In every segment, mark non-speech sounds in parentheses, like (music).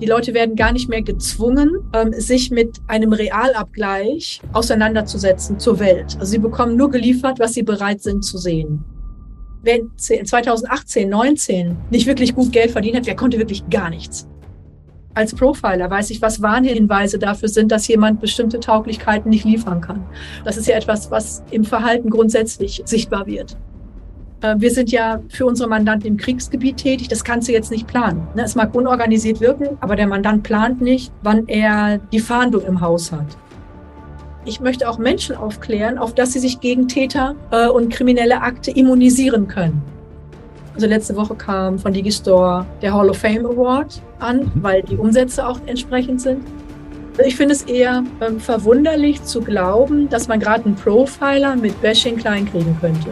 Die Leute werden gar nicht mehr gezwungen, ähm, sich mit einem Realabgleich auseinanderzusetzen zur Welt. Also sie bekommen nur geliefert, was sie bereit sind zu sehen. Wer 2018, 19 nicht wirklich gut Geld verdient hat, wer konnte wirklich gar nichts. Als Profiler weiß ich, was Warnhinweise dafür sind, dass jemand bestimmte Tauglichkeiten nicht liefern kann. Das ist ja etwas, was im Verhalten grundsätzlich sichtbar wird. Äh, wir sind ja für unsere Mandanten im Kriegsgebiet tätig. Das kannst du jetzt nicht planen. Ne? Es mag unorganisiert wirken, aber der Mandant plant nicht, wann er die Fahndung im Haus hat. Ich möchte auch Menschen aufklären, auf dass sie sich gegen Täter äh, und kriminelle Akte immunisieren können. Also letzte Woche kam von Digistore der Hall of Fame Award an, mhm. weil die Umsätze auch entsprechend sind. Ich finde es eher ähm, verwunderlich zu glauben, dass man gerade einen Profiler mit Bashing klein kriegen könnte.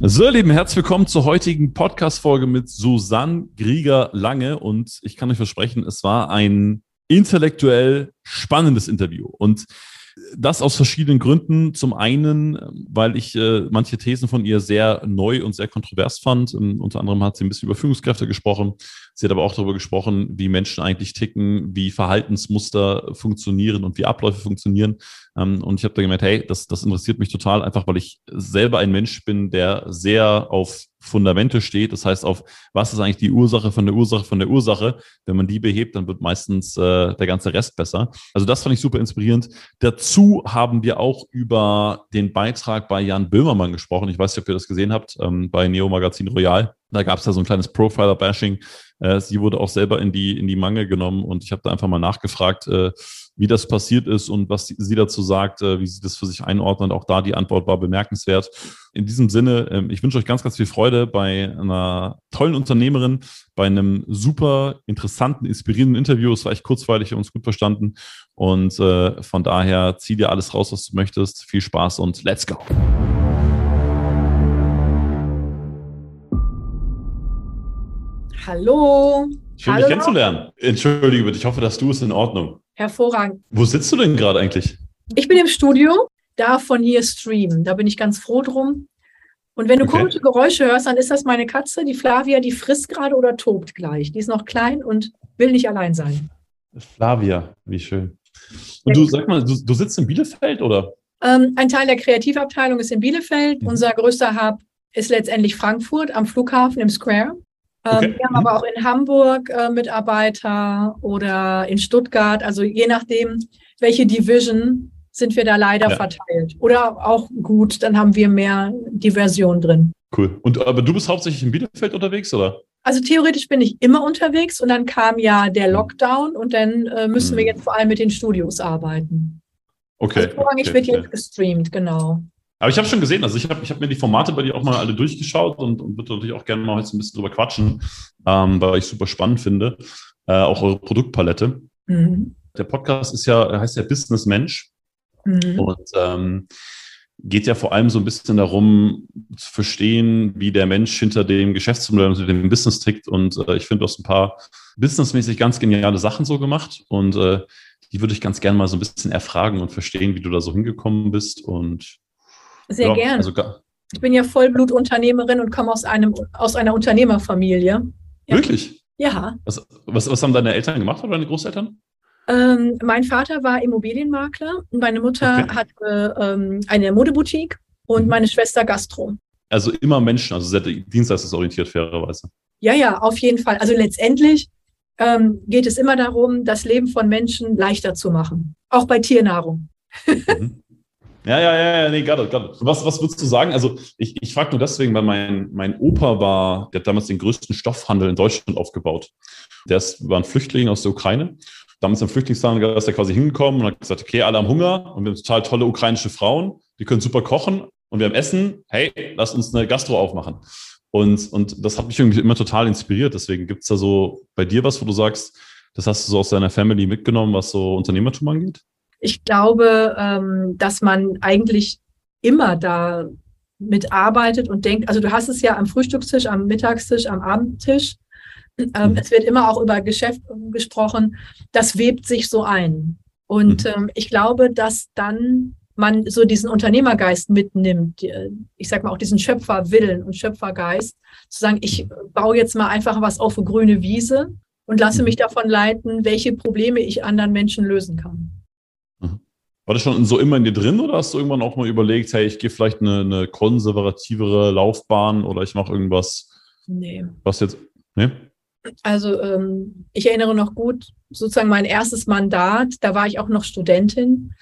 So, ihr Lieben, herzlich willkommen zur heutigen Podcast-Folge mit Susanne Grieger-Lange. Und ich kann euch versprechen, es war ein intellektuell spannendes Interview. Und das aus verschiedenen Gründen. Zum einen, weil ich äh, manche Thesen von ihr sehr neu und sehr kontrovers fand. Und ähm, unter anderem hat sie ein bisschen über Führungskräfte gesprochen. Sie hat aber auch darüber gesprochen, wie Menschen eigentlich ticken, wie Verhaltensmuster funktionieren und wie Abläufe funktionieren. Ähm, und ich habe da gemerkt, hey, das, das interessiert mich total, einfach weil ich selber ein Mensch bin, der sehr auf Fundamente steht. Das heißt, auf was ist eigentlich die Ursache von der Ursache von der Ursache. Wenn man die behebt, dann wird meistens äh, der ganze Rest besser. Also das fand ich super inspirierend. Dazu haben wir auch über den Beitrag bei Jan Böhmermann gesprochen. Ich weiß nicht, ob ihr das gesehen habt, ähm, bei Neo Magazin Royal. Da gab es ja so ein kleines Profiler-Bashing. Äh, sie wurde auch selber in die, in die Mangel genommen und ich habe da einfach mal nachgefragt, äh, wie das passiert ist und was sie dazu sagt, äh, wie sie das für sich einordnet. Auch da die Antwort war bemerkenswert. In diesem Sinne, ähm, ich wünsche euch ganz, ganz viel Freude bei einer tollen Unternehmerin, bei einem super interessanten, inspirierenden Interview. Es war echt kurzweilig, wir haben uns gut verstanden. Und äh, von daher zieh dir alles raus, was du möchtest. Viel Spaß und let's go. Hallo. Schön, Hallo. dich kennenzulernen. Entschuldige bitte, ich hoffe, dass du es in Ordnung. Hervorragend. Wo sitzt du denn gerade eigentlich? Ich bin im Studio, darf von hier streamen. Da bin ich ganz froh drum. Und wenn du okay. komische Geräusche hörst, dann ist das meine Katze, die Flavia, die frisst gerade oder tobt gleich. Die ist noch klein und will nicht allein sein. Flavia, wie schön. Und du sag mal, du, du sitzt in Bielefeld oder? Ähm, ein Teil der Kreativabteilung ist in Bielefeld. Mhm. Unser größter Hub ist letztendlich Frankfurt am Flughafen im Square. Ähm, okay. Wir haben aber auch in Hamburg äh, Mitarbeiter oder in Stuttgart. Also je nachdem, welche Division sind wir da leider ja. verteilt. Oder auch gut, dann haben wir mehr Diversion drin. Cool. Und aber du bist hauptsächlich in Bielefeld unterwegs, oder? Also theoretisch bin ich immer unterwegs und dann kam ja der mhm. Lockdown und dann äh, müssen mhm. wir jetzt vor allem mit den Studios arbeiten. Okay. Also vorrangig okay, wird jetzt gestreamt, genau. Aber ich habe schon gesehen, also ich habe ich hab mir die Formate bei dir auch mal alle durchgeschaut und, und würde natürlich auch gerne mal heute ein bisschen drüber quatschen, ähm, weil ich super spannend finde. Äh, auch eure Produktpalette. Mhm. Der Podcast ist ja, heißt ja Business Mensch. Mhm. Und ähm, geht ja vor allem so ein bisschen darum, zu verstehen, wie der Mensch hinter dem Geschäftsmodell und dem Business tickt. Und äh, ich finde, du hast ein paar businessmäßig ganz geniale Sachen so gemacht. Und äh, die würde ich ganz gerne mal so ein bisschen erfragen und verstehen, wie du da so hingekommen bist. Und sehr ja, gern. Also ich bin ja Vollblutunternehmerin und komme aus, einem, aus einer Unternehmerfamilie. Ja. Wirklich? Ja. Was, was, was haben deine Eltern gemacht oder deine Großeltern? Ähm, mein Vater war Immobilienmakler meine Mutter okay. hatte ähm, eine Modeboutique und mhm. meine Schwester Gastro. Also immer Menschen, also sehr dienstleistungsorientiert fairerweise. Ja, ja, auf jeden Fall. Also letztendlich ähm, geht es immer darum, das Leben von Menschen leichter zu machen. Auch bei Tiernahrung. Mhm. Ja, ja, ja, ja, nee, got it, got it. Was, was würdest du sagen? Also, ich, ich frage nur deswegen, weil mein, mein Opa war, der hat damals den größten Stoffhandel in Deutschland aufgebaut. Der ist, war ein Flüchtling aus der Ukraine. Damals im Flüchtlingslager ist er quasi hingekommen und hat gesagt, okay, alle haben Hunger und wir haben total tolle ukrainische Frauen, die können super kochen und wir haben Essen. Hey, lass uns eine Gastro aufmachen. Und, und das hat mich irgendwie immer total inspiriert. Deswegen gibt es da so bei dir was, wo du sagst, das hast du so aus deiner Family mitgenommen, was so Unternehmertum angeht? ich glaube, ähm, dass man eigentlich immer da mitarbeitet und denkt, also du hast es ja am Frühstückstisch, am Mittagstisch, am Abendtisch. Ähm, mhm. Es wird immer auch über Geschäft gesprochen. Das webt sich so ein. Und mhm. ähm, ich glaube, dass dann man so diesen Unternehmergeist mitnimmt, ich sag mal auch diesen Schöpferwillen und Schöpfergeist, zu sagen, ich baue jetzt mal einfach was auf eine grüne Wiese und lasse mich davon leiten, welche Probleme ich anderen Menschen lösen kann. Mhm. War das schon so immer in dir drin oder hast du irgendwann auch mal überlegt, hey, ich gehe vielleicht eine, eine konservativere Laufbahn oder ich mache irgendwas, nee. was jetzt, nee? Also ähm, ich erinnere noch gut, sozusagen mein erstes Mandat, da war ich auch noch Studentin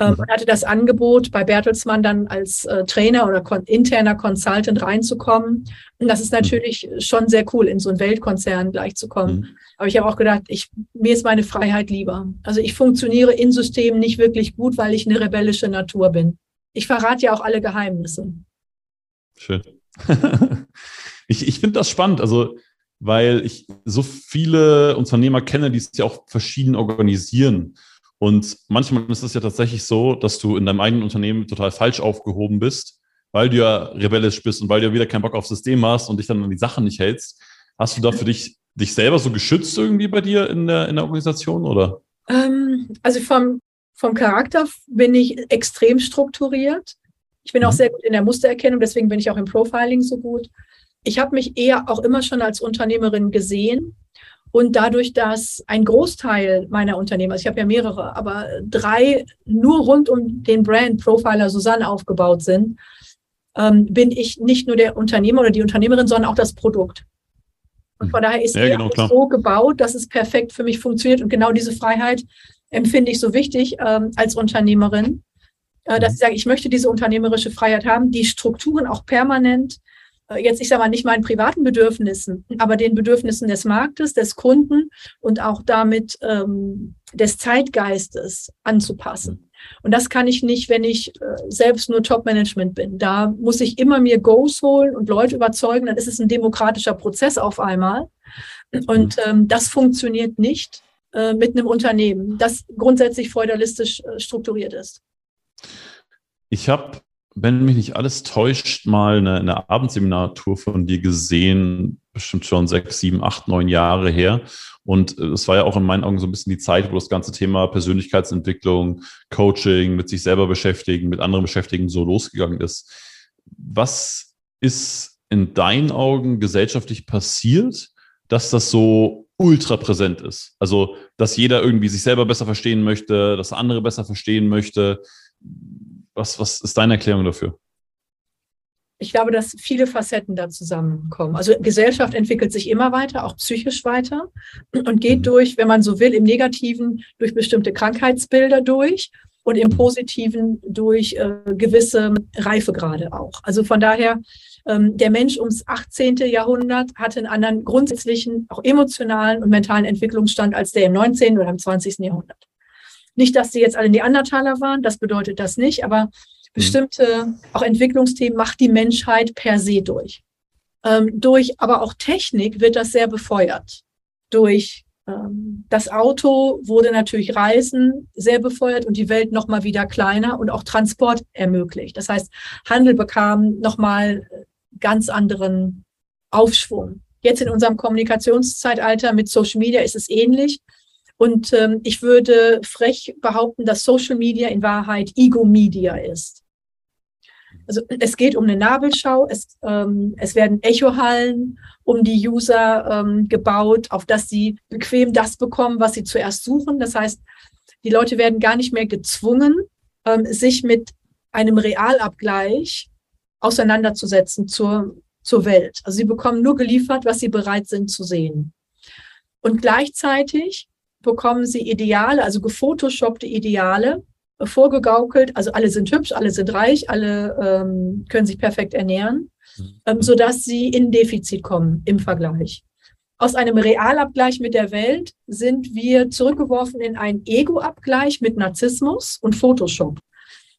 ähm, mhm. und hatte das Angebot, bei Bertelsmann dann als äh, Trainer oder kon interner Consultant reinzukommen. Und das ist mhm. natürlich mhm. schon sehr cool, in so einen Weltkonzern gleich zu kommen. Mhm. Aber ich habe auch gedacht, ich, mir ist meine Freiheit lieber. Also ich funktioniere in Systemen nicht wirklich gut, weil ich eine rebellische Natur bin. Ich verrate ja auch alle Geheimnisse. Schön. (laughs) ich ich finde das spannend. Also weil ich so viele Unternehmer kenne, die es ja auch verschieden organisieren. Und manchmal ist es ja tatsächlich so, dass du in deinem eigenen Unternehmen total falsch aufgehoben bist, weil du ja rebellisch bist und weil du ja wieder keinen Bock aufs System hast und dich dann an die Sachen nicht hältst. Hast du da für dich, dich selber so geschützt irgendwie bei dir in der, in der Organisation oder? Ähm, also vom, vom Charakter bin ich extrem strukturiert. Ich bin auch mhm. sehr gut in der Mustererkennung, deswegen bin ich auch im Profiling so gut. Ich habe mich eher auch immer schon als Unternehmerin gesehen und dadurch, dass ein Großteil meiner Unternehmen, also ich habe ja mehrere, aber drei nur rund um den Brand Profiler Susanne aufgebaut sind, ähm, bin ich nicht nur der Unternehmer oder die Unternehmerin, sondern auch das Produkt. Und von daher ist ja, genau, so gebaut, dass es perfekt für mich funktioniert. Und genau diese Freiheit empfinde ich so wichtig ähm, als Unternehmerin, äh, dass mhm. ich sage, ich möchte diese unternehmerische Freiheit haben, die Strukturen auch permanent jetzt, ich sage mal, nicht meinen privaten Bedürfnissen, aber den Bedürfnissen des Marktes, des Kunden und auch damit ähm, des Zeitgeistes anzupassen. Und das kann ich nicht, wenn ich äh, selbst nur Top-Management bin. Da muss ich immer mir Goals holen und Leute überzeugen. Dann ist es ein demokratischer Prozess auf einmal. Und ähm, das funktioniert nicht äh, mit einem Unternehmen, das grundsätzlich feudalistisch äh, strukturiert ist. Ich habe wenn mich nicht alles täuscht, mal eine, eine Abendseminartour von dir gesehen, bestimmt schon sechs, sieben, acht, neun Jahre her. Und äh, es war ja auch in meinen Augen so ein bisschen die Zeit, wo das ganze Thema Persönlichkeitsentwicklung, Coaching, mit sich selber beschäftigen, mit anderen beschäftigen, so losgegangen ist. Was ist in deinen Augen gesellschaftlich passiert, dass das so ultra präsent ist? Also, dass jeder irgendwie sich selber besser verstehen möchte, dass andere besser verstehen möchte. Was, was ist deine Erklärung dafür? Ich glaube, dass viele Facetten da zusammenkommen. Also Gesellschaft entwickelt sich immer weiter, auch psychisch weiter und geht mhm. durch, wenn man so will, im Negativen durch bestimmte Krankheitsbilder durch und im Positiven durch äh, gewisse Reifegrade auch. Also von daher, ähm, der Mensch ums 18. Jahrhundert hatte einen anderen grundsätzlichen, auch emotionalen und mentalen Entwicklungsstand als der im 19. oder im 20. Jahrhundert. Nicht, dass sie jetzt alle Neandertaler waren, das bedeutet das nicht, aber mhm. bestimmte auch Entwicklungsthemen macht die Menschheit per se durch. Ähm, durch aber auch Technik wird das sehr befeuert. Durch ähm, das Auto wurde natürlich Reisen sehr befeuert und die Welt noch mal wieder kleiner und auch Transport ermöglicht. Das heißt, Handel bekam noch mal ganz anderen Aufschwung. Jetzt in unserem Kommunikationszeitalter mit Social Media ist es ähnlich. Und ähm, ich würde frech behaupten, dass Social Media in Wahrheit Ego-Media ist. Also es geht um eine Nabelschau, es, ähm, es werden Echohallen um die User ähm, gebaut, auf dass sie bequem das bekommen, was sie zuerst suchen. Das heißt, die Leute werden gar nicht mehr gezwungen, ähm, sich mit einem Realabgleich auseinanderzusetzen zur, zur Welt. Also sie bekommen nur geliefert, was sie bereit sind zu sehen. Und gleichzeitig bekommen sie Ideale, also gefotoshoppte Ideale, äh, vorgegaukelt. Also alle sind hübsch, alle sind reich, alle ähm, können sich perfekt ernähren, mhm. ähm, sodass sie in Defizit kommen im Vergleich. Aus einem Realabgleich mit der Welt sind wir zurückgeworfen in einen Ego-Abgleich mit Narzissmus und Photoshop.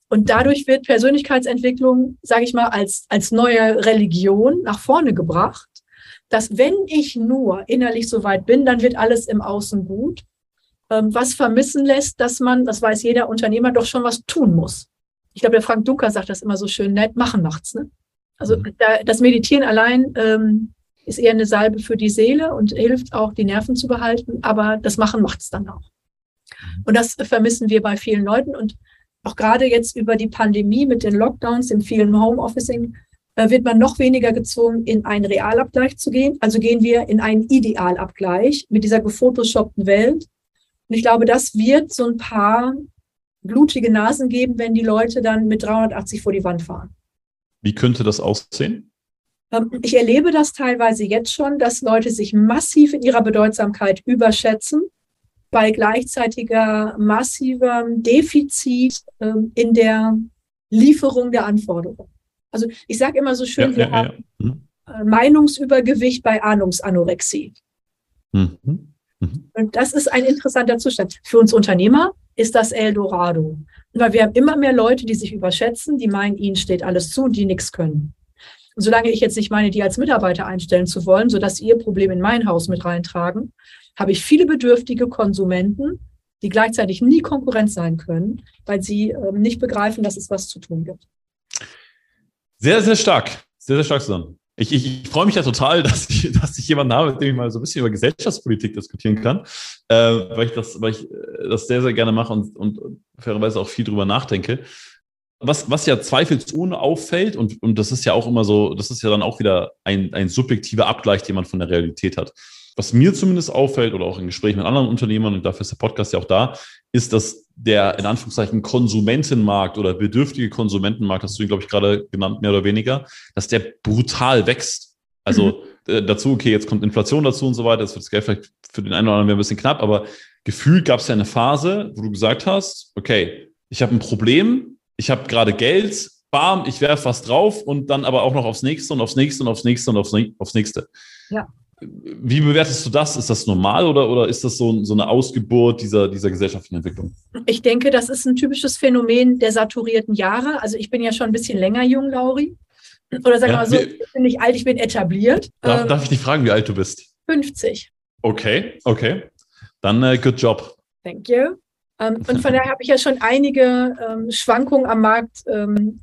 Und dadurch wird Persönlichkeitsentwicklung, sage ich mal, als, als neue Religion nach vorne gebracht, dass wenn ich nur innerlich so weit bin, dann wird alles im Außen gut. Ähm, was vermissen lässt, dass man, das weiß jeder Unternehmer, doch schon was tun muss. Ich glaube, der Frank Dunker sagt das immer so schön nett, machen macht's. Ne? Also mhm. da, das Meditieren allein ähm, ist eher eine Salbe für die Seele und hilft auch, die Nerven zu behalten, aber das Machen macht's dann auch. Mhm. Und das vermissen wir bei vielen Leuten. Und auch gerade jetzt über die Pandemie mit den Lockdowns, dem vielen Homeofficing, äh, wird man noch weniger gezwungen, in einen Realabgleich zu gehen. Also gehen wir in einen Idealabgleich mit dieser gefotoshoppten Welt. Und ich glaube, das wird so ein paar blutige Nasen geben, wenn die Leute dann mit 380 vor die Wand fahren. Wie könnte das aussehen? Ähm, ich erlebe das teilweise jetzt schon, dass Leute sich massiv in ihrer Bedeutsamkeit überschätzen, bei gleichzeitiger massivem Defizit ähm, in der Lieferung der Anforderungen. Also ich sage immer so schön, ja, wir ja, haben ja. Äh, Meinungsübergewicht bei Ahnungsanorexie. Mhm. Mhm. Und das ist ein interessanter Zustand. Für uns Unternehmer ist das Eldorado. Weil wir haben immer mehr Leute, die sich überschätzen, die meinen, ihnen steht alles zu und die nichts können. Und solange ich jetzt nicht meine, die als Mitarbeiter einstellen zu wollen, sodass sie ihr Problem in mein Haus mit reintragen, habe ich viele bedürftige Konsumenten, die gleichzeitig nie Konkurrenz sein können, weil sie ähm, nicht begreifen, dass es was zu tun gibt. Sehr, sehr stark. Sehr, sehr stark, Susanne. Ich, ich, ich freue mich ja total, (laughs) dass ich, dass ich jemanden habe, mit dem ich mal so ein bisschen über Gesellschaftspolitik diskutieren kann, äh, weil, ich das, weil ich äh, das sehr, sehr gerne mache und, und fairerweise auch viel drüber nachdenke. Was, was ja zweifelsohne auffällt, und, und das ist ja auch immer so, das ist ja dann auch wieder ein, ein subjektiver Abgleich, den man von der Realität hat was mir zumindest auffällt oder auch in Gesprächen mit anderen Unternehmern, und dafür ist der Podcast ja auch da, ist, dass der in Anführungszeichen Konsumentenmarkt oder bedürftige Konsumentenmarkt, hast du ihn, glaube ich, gerade genannt, mehr oder weniger, dass der brutal wächst. Also mhm. äh, dazu, okay, jetzt kommt Inflation dazu und so weiter, jetzt wird das Geld vielleicht für den einen oder anderen ein bisschen knapp, aber gefühlt gab es ja eine Phase, wo du gesagt hast, okay, ich habe ein Problem, ich habe gerade Geld, bam, ich werfe was drauf und dann aber auch noch aufs nächste und aufs nächste und aufs nächste und aufs, aufs nächste. Ja. Wie bewertest du das? Ist das normal oder, oder ist das so, so eine Ausgeburt dieser, dieser gesellschaftlichen Entwicklung? Ich denke, das ist ein typisches Phänomen der saturierten Jahre. Also ich bin ja schon ein bisschen länger jung, Lauri. Oder sagen wir ja, mal so, ich bin nicht alt, ich bin etabliert. Darf, ähm, darf ich dich fragen, wie alt du bist? 50. Okay, okay. Dann äh, good job. Thank you. Ähm, und von daher habe ich ja schon einige ähm, Schwankungen am Markt ähm,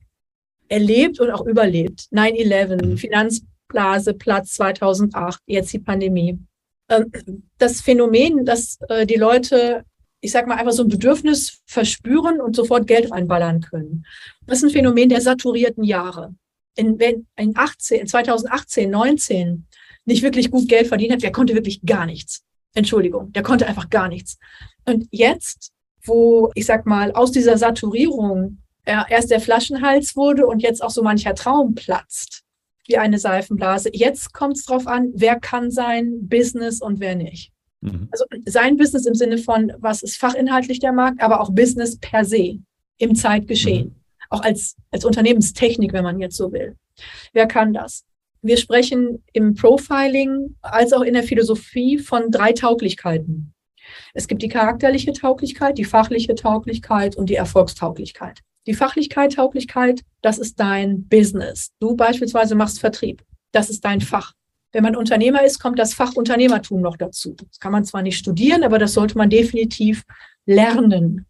erlebt und auch überlebt. 9-11, mhm. Finanz Blase, Platz 2008, jetzt die Pandemie. Ähm, das Phänomen, dass äh, die Leute, ich sag mal, einfach so ein Bedürfnis verspüren und sofort Geld reinballern können. Das ist ein Phänomen der saturierten Jahre. In, wenn in 18, 2018, 19 nicht wirklich gut Geld verdient hat, der konnte wirklich gar nichts. Entschuldigung, der konnte einfach gar nichts. Und jetzt, wo, ich sag mal, aus dieser Saturierung erst der Flaschenhals wurde und jetzt auch so mancher Traum platzt, wie eine Seifenblase. Jetzt kommt es darauf an, wer kann sein Business und wer nicht. Mhm. Also sein Business im Sinne von, was ist fachinhaltlich der Markt, aber auch Business per se im Zeitgeschehen. Mhm. Auch als, als Unternehmenstechnik, wenn man jetzt so will. Wer kann das? Wir sprechen im Profiling als auch in der Philosophie von drei Tauglichkeiten. Es gibt die charakterliche Tauglichkeit, die fachliche Tauglichkeit und die Erfolgstauglichkeit. Die Fachlichkeit, Tauglichkeit, das ist dein Business. Du beispielsweise machst Vertrieb. Das ist dein Fach. Wenn man Unternehmer ist, kommt das Fach Unternehmertum noch dazu. Das kann man zwar nicht studieren, aber das sollte man definitiv lernen.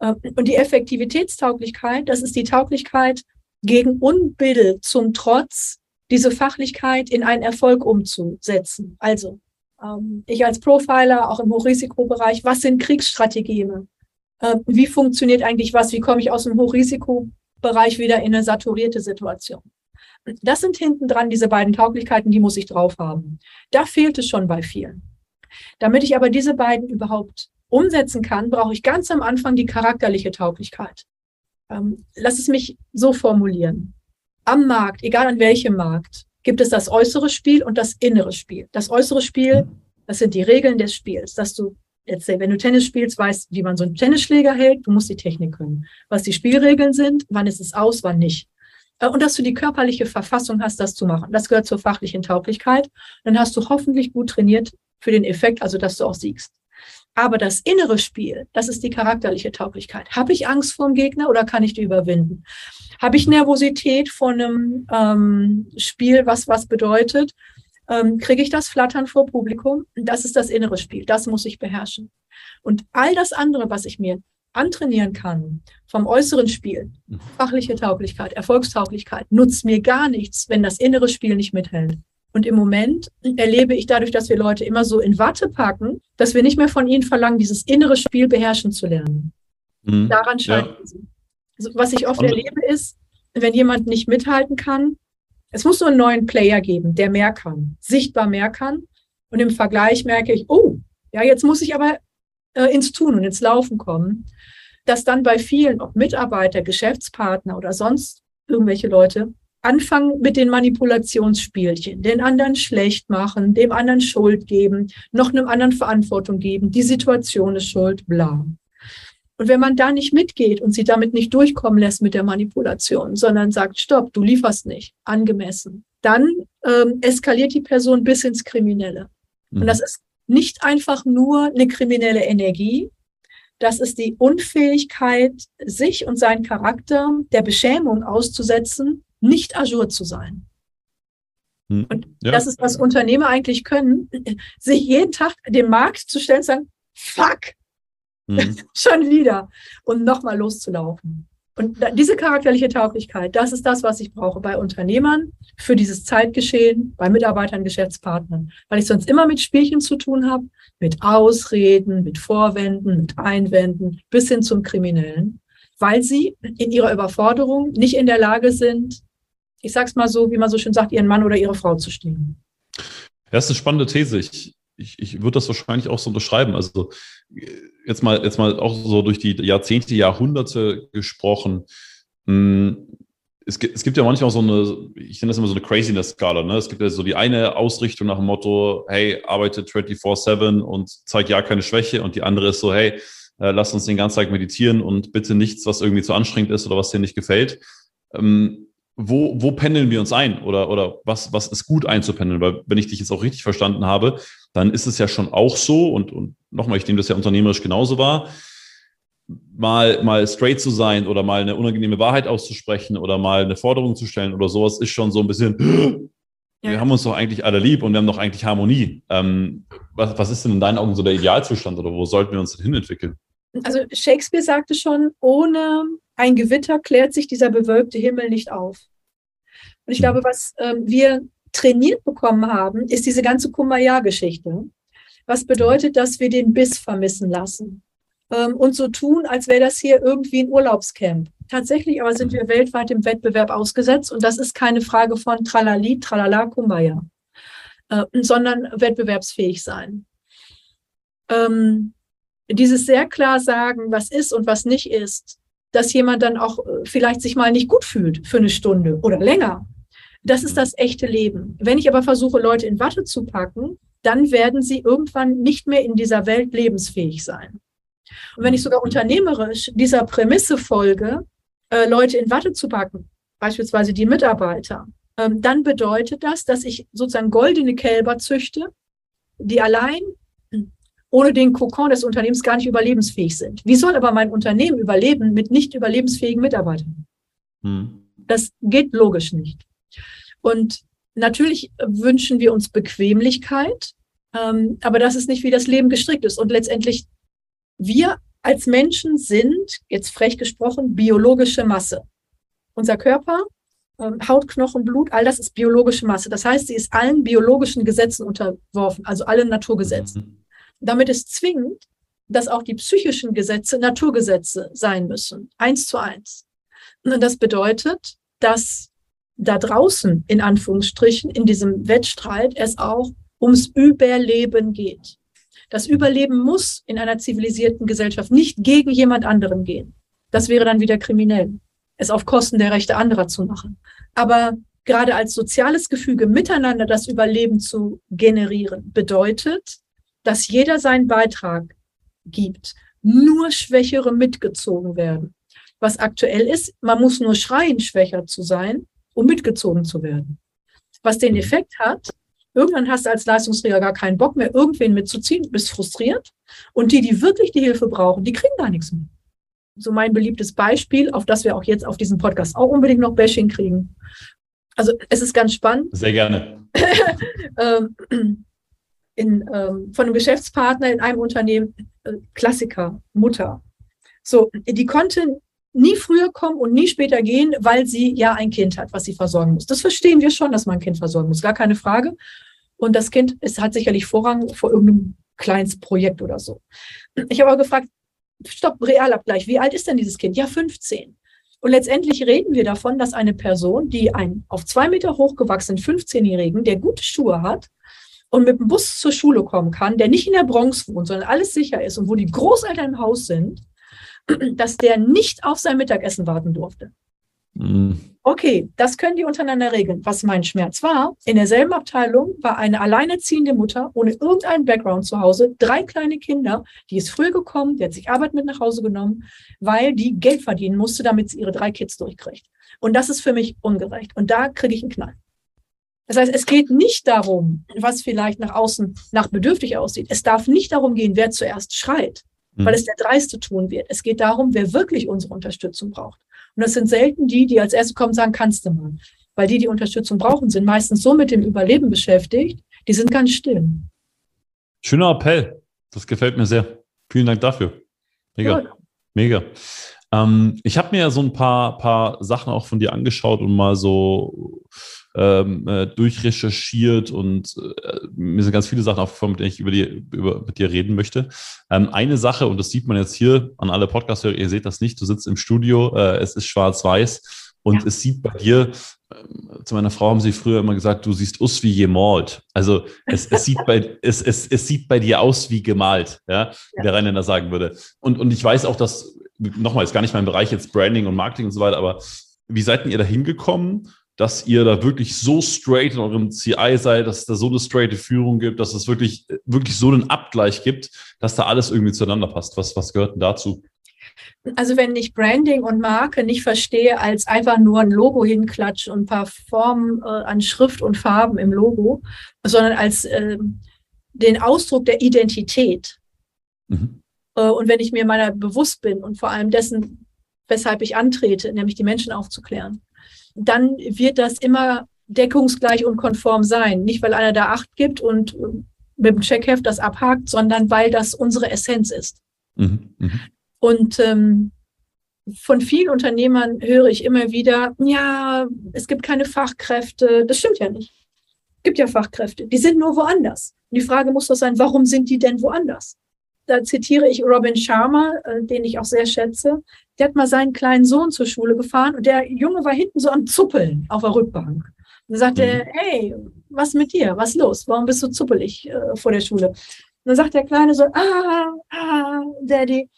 Ähm, und die Effektivitätstauglichkeit, das ist die Tauglichkeit, gegen Unbill zum Trotz diese Fachlichkeit in einen Erfolg umzusetzen. Also, ähm, ich als Profiler, auch im Hochrisikobereich, was sind Kriegsstrategien? Äh, wie funktioniert eigentlich was, wie komme ich aus dem Hochrisikobereich wieder in eine saturierte Situation. Das sind hinten dran diese beiden Tauglichkeiten, die muss ich drauf haben. Da fehlt es schon bei vielen. Damit ich aber diese beiden überhaupt umsetzen kann, brauche ich ganz am Anfang die charakterliche Tauglichkeit. Ähm, lass es mich so formulieren. Am Markt, egal an welchem Markt, gibt es das äußere Spiel und das innere Spiel. Das äußere Spiel, das sind die Regeln des Spiels, dass du jetzt, wenn du Tennis spielst, weißt, wie man so einen Tennisschläger hält, du musst die Technik können. Was die Spielregeln sind, wann ist es aus, wann nicht. Äh, und dass du die körperliche Verfassung hast, das zu machen. Das gehört zur fachlichen Tauglichkeit. Dann hast du hoffentlich gut trainiert für den Effekt, also dass du auch siegst. Aber das innere Spiel, das ist die charakterliche Tauglichkeit. Habe ich Angst vor dem Gegner oder kann ich die überwinden? Habe ich Nervosität vor einem ähm, Spiel, was was bedeutet? Ähm, kriege ich das Flattern vor Publikum. Das ist das innere Spiel. Das muss ich beherrschen. Und all das andere, was ich mir antrainieren kann vom äußeren Spiel, mhm. fachliche Tauglichkeit, Erfolgstauglichkeit, nutzt mir gar nichts, wenn das innere Spiel nicht mithält. Und im Moment erlebe ich dadurch, dass wir Leute immer so in Watte packen, dass wir nicht mehr von ihnen verlangen, dieses innere Spiel beherrschen zu lernen. Mhm. Daran scheitern ja. sie. Also, was ich oft erlebe, ist, wenn jemand nicht mithalten kann, es muss nur einen neuen Player geben, der mehr kann, sichtbar mehr kann. Und im Vergleich merke ich, oh, ja, jetzt muss ich aber äh, ins Tun und ins Laufen kommen, dass dann bei vielen, ob Mitarbeiter, Geschäftspartner oder sonst irgendwelche Leute, anfangen mit den Manipulationsspielchen, den anderen schlecht machen, dem anderen Schuld geben, noch einem anderen Verantwortung geben, die Situation ist schuld, bla. Und wenn man da nicht mitgeht und sie damit nicht durchkommen lässt mit der Manipulation, sondern sagt, stopp, du lieferst nicht, angemessen, dann ähm, eskaliert die Person bis ins Kriminelle. Mhm. Und das ist nicht einfach nur eine kriminelle Energie, das ist die Unfähigkeit, sich und seinen Charakter der Beschämung auszusetzen, nicht ajour zu sein. Mhm. Und ja. das ist, was Unternehmer eigentlich können, sich jeden Tag dem Markt zu stellen und sagen, fuck, Mhm. (laughs) Schon wieder. Und nochmal loszulaufen. Und diese charakterliche Tauglichkeit, das ist das, was ich brauche bei Unternehmern, für dieses Zeitgeschehen, bei Mitarbeitern, Geschäftspartnern. Weil ich sonst immer mit Spielchen zu tun habe, mit Ausreden, mit Vorwänden, mit Einwänden, bis hin zum Kriminellen. Weil sie in ihrer Überforderung nicht in der Lage sind, ich sag's mal so, wie man so schön sagt, ihren Mann oder ihre Frau zu stehen. Das ist eine spannende These. Ich, ich, ich würde das wahrscheinlich auch so unterschreiben. Also jetzt mal, jetzt mal auch so durch die Jahrzehnte, Jahrhunderte gesprochen. Hm, es gibt, es gibt ja manchmal so eine, ich nenne das immer so eine Craziness-Skala. Ne? Es gibt ja so die eine Ausrichtung nach dem Motto, hey, arbeite 24-7 und zeig ja keine Schwäche. Und die andere ist so, hey, äh, lass uns den ganzen Tag meditieren und bitte nichts, was irgendwie zu anstrengend ist oder was dir nicht gefällt. Ähm, wo, wo pendeln wir uns ein oder, oder was, was ist gut einzupendeln? Weil wenn ich dich jetzt auch richtig verstanden habe, dann ist es ja schon auch so und, und nochmal, ich nehme das ja unternehmerisch genauso wahr, mal, mal straight zu sein oder mal eine unangenehme Wahrheit auszusprechen oder mal eine Forderung zu stellen oder sowas ist schon so ein bisschen, (gasps) ja. wir haben uns doch eigentlich alle lieb und wir haben doch eigentlich Harmonie. Ähm, was, was ist denn in deinen Augen so der Idealzustand oder wo sollten wir uns denn hinentwickeln? Also Shakespeare sagte schon, ohne ein Gewitter klärt sich dieser bewölkte Himmel nicht auf. Und ich glaube, was ähm, wir trainiert bekommen haben, ist diese ganze Kumbaya-Geschichte. Was bedeutet, dass wir den Biss vermissen lassen ähm, und so tun, als wäre das hier irgendwie ein Urlaubscamp. Tatsächlich aber sind wir weltweit im Wettbewerb ausgesetzt und das ist keine Frage von Tralali, Tralala, Kumbaya, äh, sondern wettbewerbsfähig sein. Ähm, dieses sehr klar sagen, was ist und was nicht ist, dass jemand dann auch äh, vielleicht sich mal nicht gut fühlt für eine Stunde oder länger. Das ist das echte Leben. Wenn ich aber versuche, Leute in Watte zu packen, dann werden sie irgendwann nicht mehr in dieser Welt lebensfähig sein. Und wenn ich sogar unternehmerisch dieser Prämisse folge, äh, Leute in Watte zu packen, beispielsweise die Mitarbeiter, ähm, dann bedeutet das, dass ich sozusagen goldene Kälber züchte, die allein ohne den Kokon des Unternehmens gar nicht überlebensfähig sind. Wie soll aber mein Unternehmen überleben mit nicht überlebensfähigen Mitarbeitern? Hm. Das geht logisch nicht. Und natürlich wünschen wir uns Bequemlichkeit, ähm, aber das ist nicht, wie das Leben gestrickt ist. Und letztendlich, wir als Menschen sind, jetzt frech gesprochen, biologische Masse. Unser Körper, ähm, Haut, Knochen, Blut, all das ist biologische Masse. Das heißt, sie ist allen biologischen Gesetzen unterworfen, also allen Naturgesetzen. Mhm. Damit ist zwingend, dass auch die psychischen Gesetze Naturgesetze sein müssen, eins zu eins. Und das bedeutet, dass da draußen, in Anführungsstrichen, in diesem Wettstreit es auch ums Überleben geht. Das Überleben muss in einer zivilisierten Gesellschaft nicht gegen jemand anderen gehen. Das wäre dann wieder kriminell, es auf Kosten der Rechte anderer zu machen. Aber gerade als soziales Gefüge miteinander das Überleben zu generieren, bedeutet, dass jeder seinen Beitrag gibt, nur Schwächere mitgezogen werden. Was aktuell ist, man muss nur schreien, schwächer zu sein, um mitgezogen zu werden. Was den. Effekt hat, irgendwann hast du als Leistungsträger gar keinen Bock mehr, irgendwen mitzuziehen, bist frustriert. Und die, die wirklich die Hilfe brauchen, die kriegen gar nichts mehr. So mein beliebtes Beispiel, auf das wir auch jetzt auf diesem Podcast auch unbedingt noch Bashing kriegen. Also es ist ganz spannend. Sehr gerne. (laughs) In, ähm, von einem Geschäftspartner in einem Unternehmen, äh, Klassiker, Mutter. So, die konnte nie früher kommen und nie später gehen, weil sie ja ein Kind hat, was sie versorgen muss. Das verstehen wir schon, dass man ein Kind versorgen muss, gar keine Frage. Und das Kind es hat sicherlich Vorrang vor irgendeinem Kleinstprojekt oder so. Ich habe aber gefragt, stopp, Realabgleich, wie alt ist denn dieses Kind? Ja, 15. Und letztendlich reden wir davon, dass eine Person, die einen auf zwei Meter hochgewachsenen 15-Jährigen, der gute Schuhe hat und mit dem Bus zur Schule kommen kann, der nicht in der Bronx wohnt, sondern alles sicher ist und wo die Großeltern im Haus sind, (clears throat) dass der nicht auf sein Mittagessen warten durfte. Mhm. Okay, das können die untereinander regeln. Was mein Schmerz war, in derselben Abteilung war eine alleinerziehende Mutter ohne irgendeinen Background zu Hause, drei kleine Kinder, die ist früh gekommen, die hat sich Arbeit mit nach Hause genommen, weil die Geld verdienen musste, damit sie ihre drei Kids durchkriegt. Und das ist für mich ungerecht. Und da kriege ich einen Knall. Das heißt, es geht nicht darum, was vielleicht nach außen nach bedürftig aussieht. Es darf nicht darum gehen, wer zuerst schreit, weil mhm. es der Dreiste tun wird. Es geht darum, wer wirklich unsere Unterstützung braucht. Und das sind selten die, die als Erste kommen und sagen, kannst du mal. Weil die, die Unterstützung brauchen, sind meistens so mit dem Überleben beschäftigt, die sind ganz still. Schöner Appell. Das gefällt mir sehr. Vielen Dank dafür. Mega. Ja. Mega. Ähm, ich habe mir ja so ein paar, paar Sachen auch von dir angeschaut und mal so ähm, äh, durchrecherchiert und äh, mir sind ganz viele Sachen aufgefallen, mit denen ich über die, über, mit dir reden möchte. Ähm, eine Sache, und das sieht man jetzt hier an alle Podcast-Hörer, ihr seht das nicht, du sitzt im Studio, äh, es ist schwarz-weiß und ja. es sieht bei dir, äh, zu meiner Frau haben sie früher immer gesagt, du siehst aus wie gemalt. Also es, es, sieht, bei, (laughs) es, es, es sieht bei dir aus wie gemalt, ja, wie der Rheinländer sagen würde. Und, und ich weiß auch, dass, nochmal, ist gar nicht mein Bereich jetzt Branding und Marketing und so weiter, aber wie seid denn ihr da hingekommen? Dass ihr da wirklich so straight in eurem CI seid, dass es da so eine straighte Führung gibt, dass es wirklich, wirklich so einen Abgleich gibt, dass da alles irgendwie zueinander passt. Was, was gehört denn dazu? Also wenn ich Branding und Marke nicht verstehe als einfach nur ein Logo hinklatschen und ein paar Formen äh, an Schrift und Farben im Logo, sondern als äh, den Ausdruck der Identität. Mhm. Äh, und wenn ich mir meiner bewusst bin und vor allem dessen, weshalb ich antrete, nämlich die Menschen aufzuklären, dann wird das immer deckungsgleich und konform sein. Nicht, weil einer da Acht gibt und äh, mit dem Checkheft das abhakt, sondern weil das unsere Essenz ist. Mhm, mh. Und ähm, von vielen Unternehmern höre ich immer wieder, ja, es gibt keine Fachkräfte. Das stimmt ja nicht. Es gibt ja Fachkräfte. Die sind nur woanders. Und die Frage muss doch sein, warum sind die denn woanders? Da zitiere ich Robin Sharma, äh, den ich auch sehr schätze der hat mal seinen kleinen Sohn zur Schule gefahren und der Junge war hinten so am Zuppeln auf der Rückbank. Und dann sagte er, mhm. hey, was mit dir? Was los? Warum bist du zuppelig äh, vor der Schule? Und dann sagt der Kleine so, ah, ah, Daddy,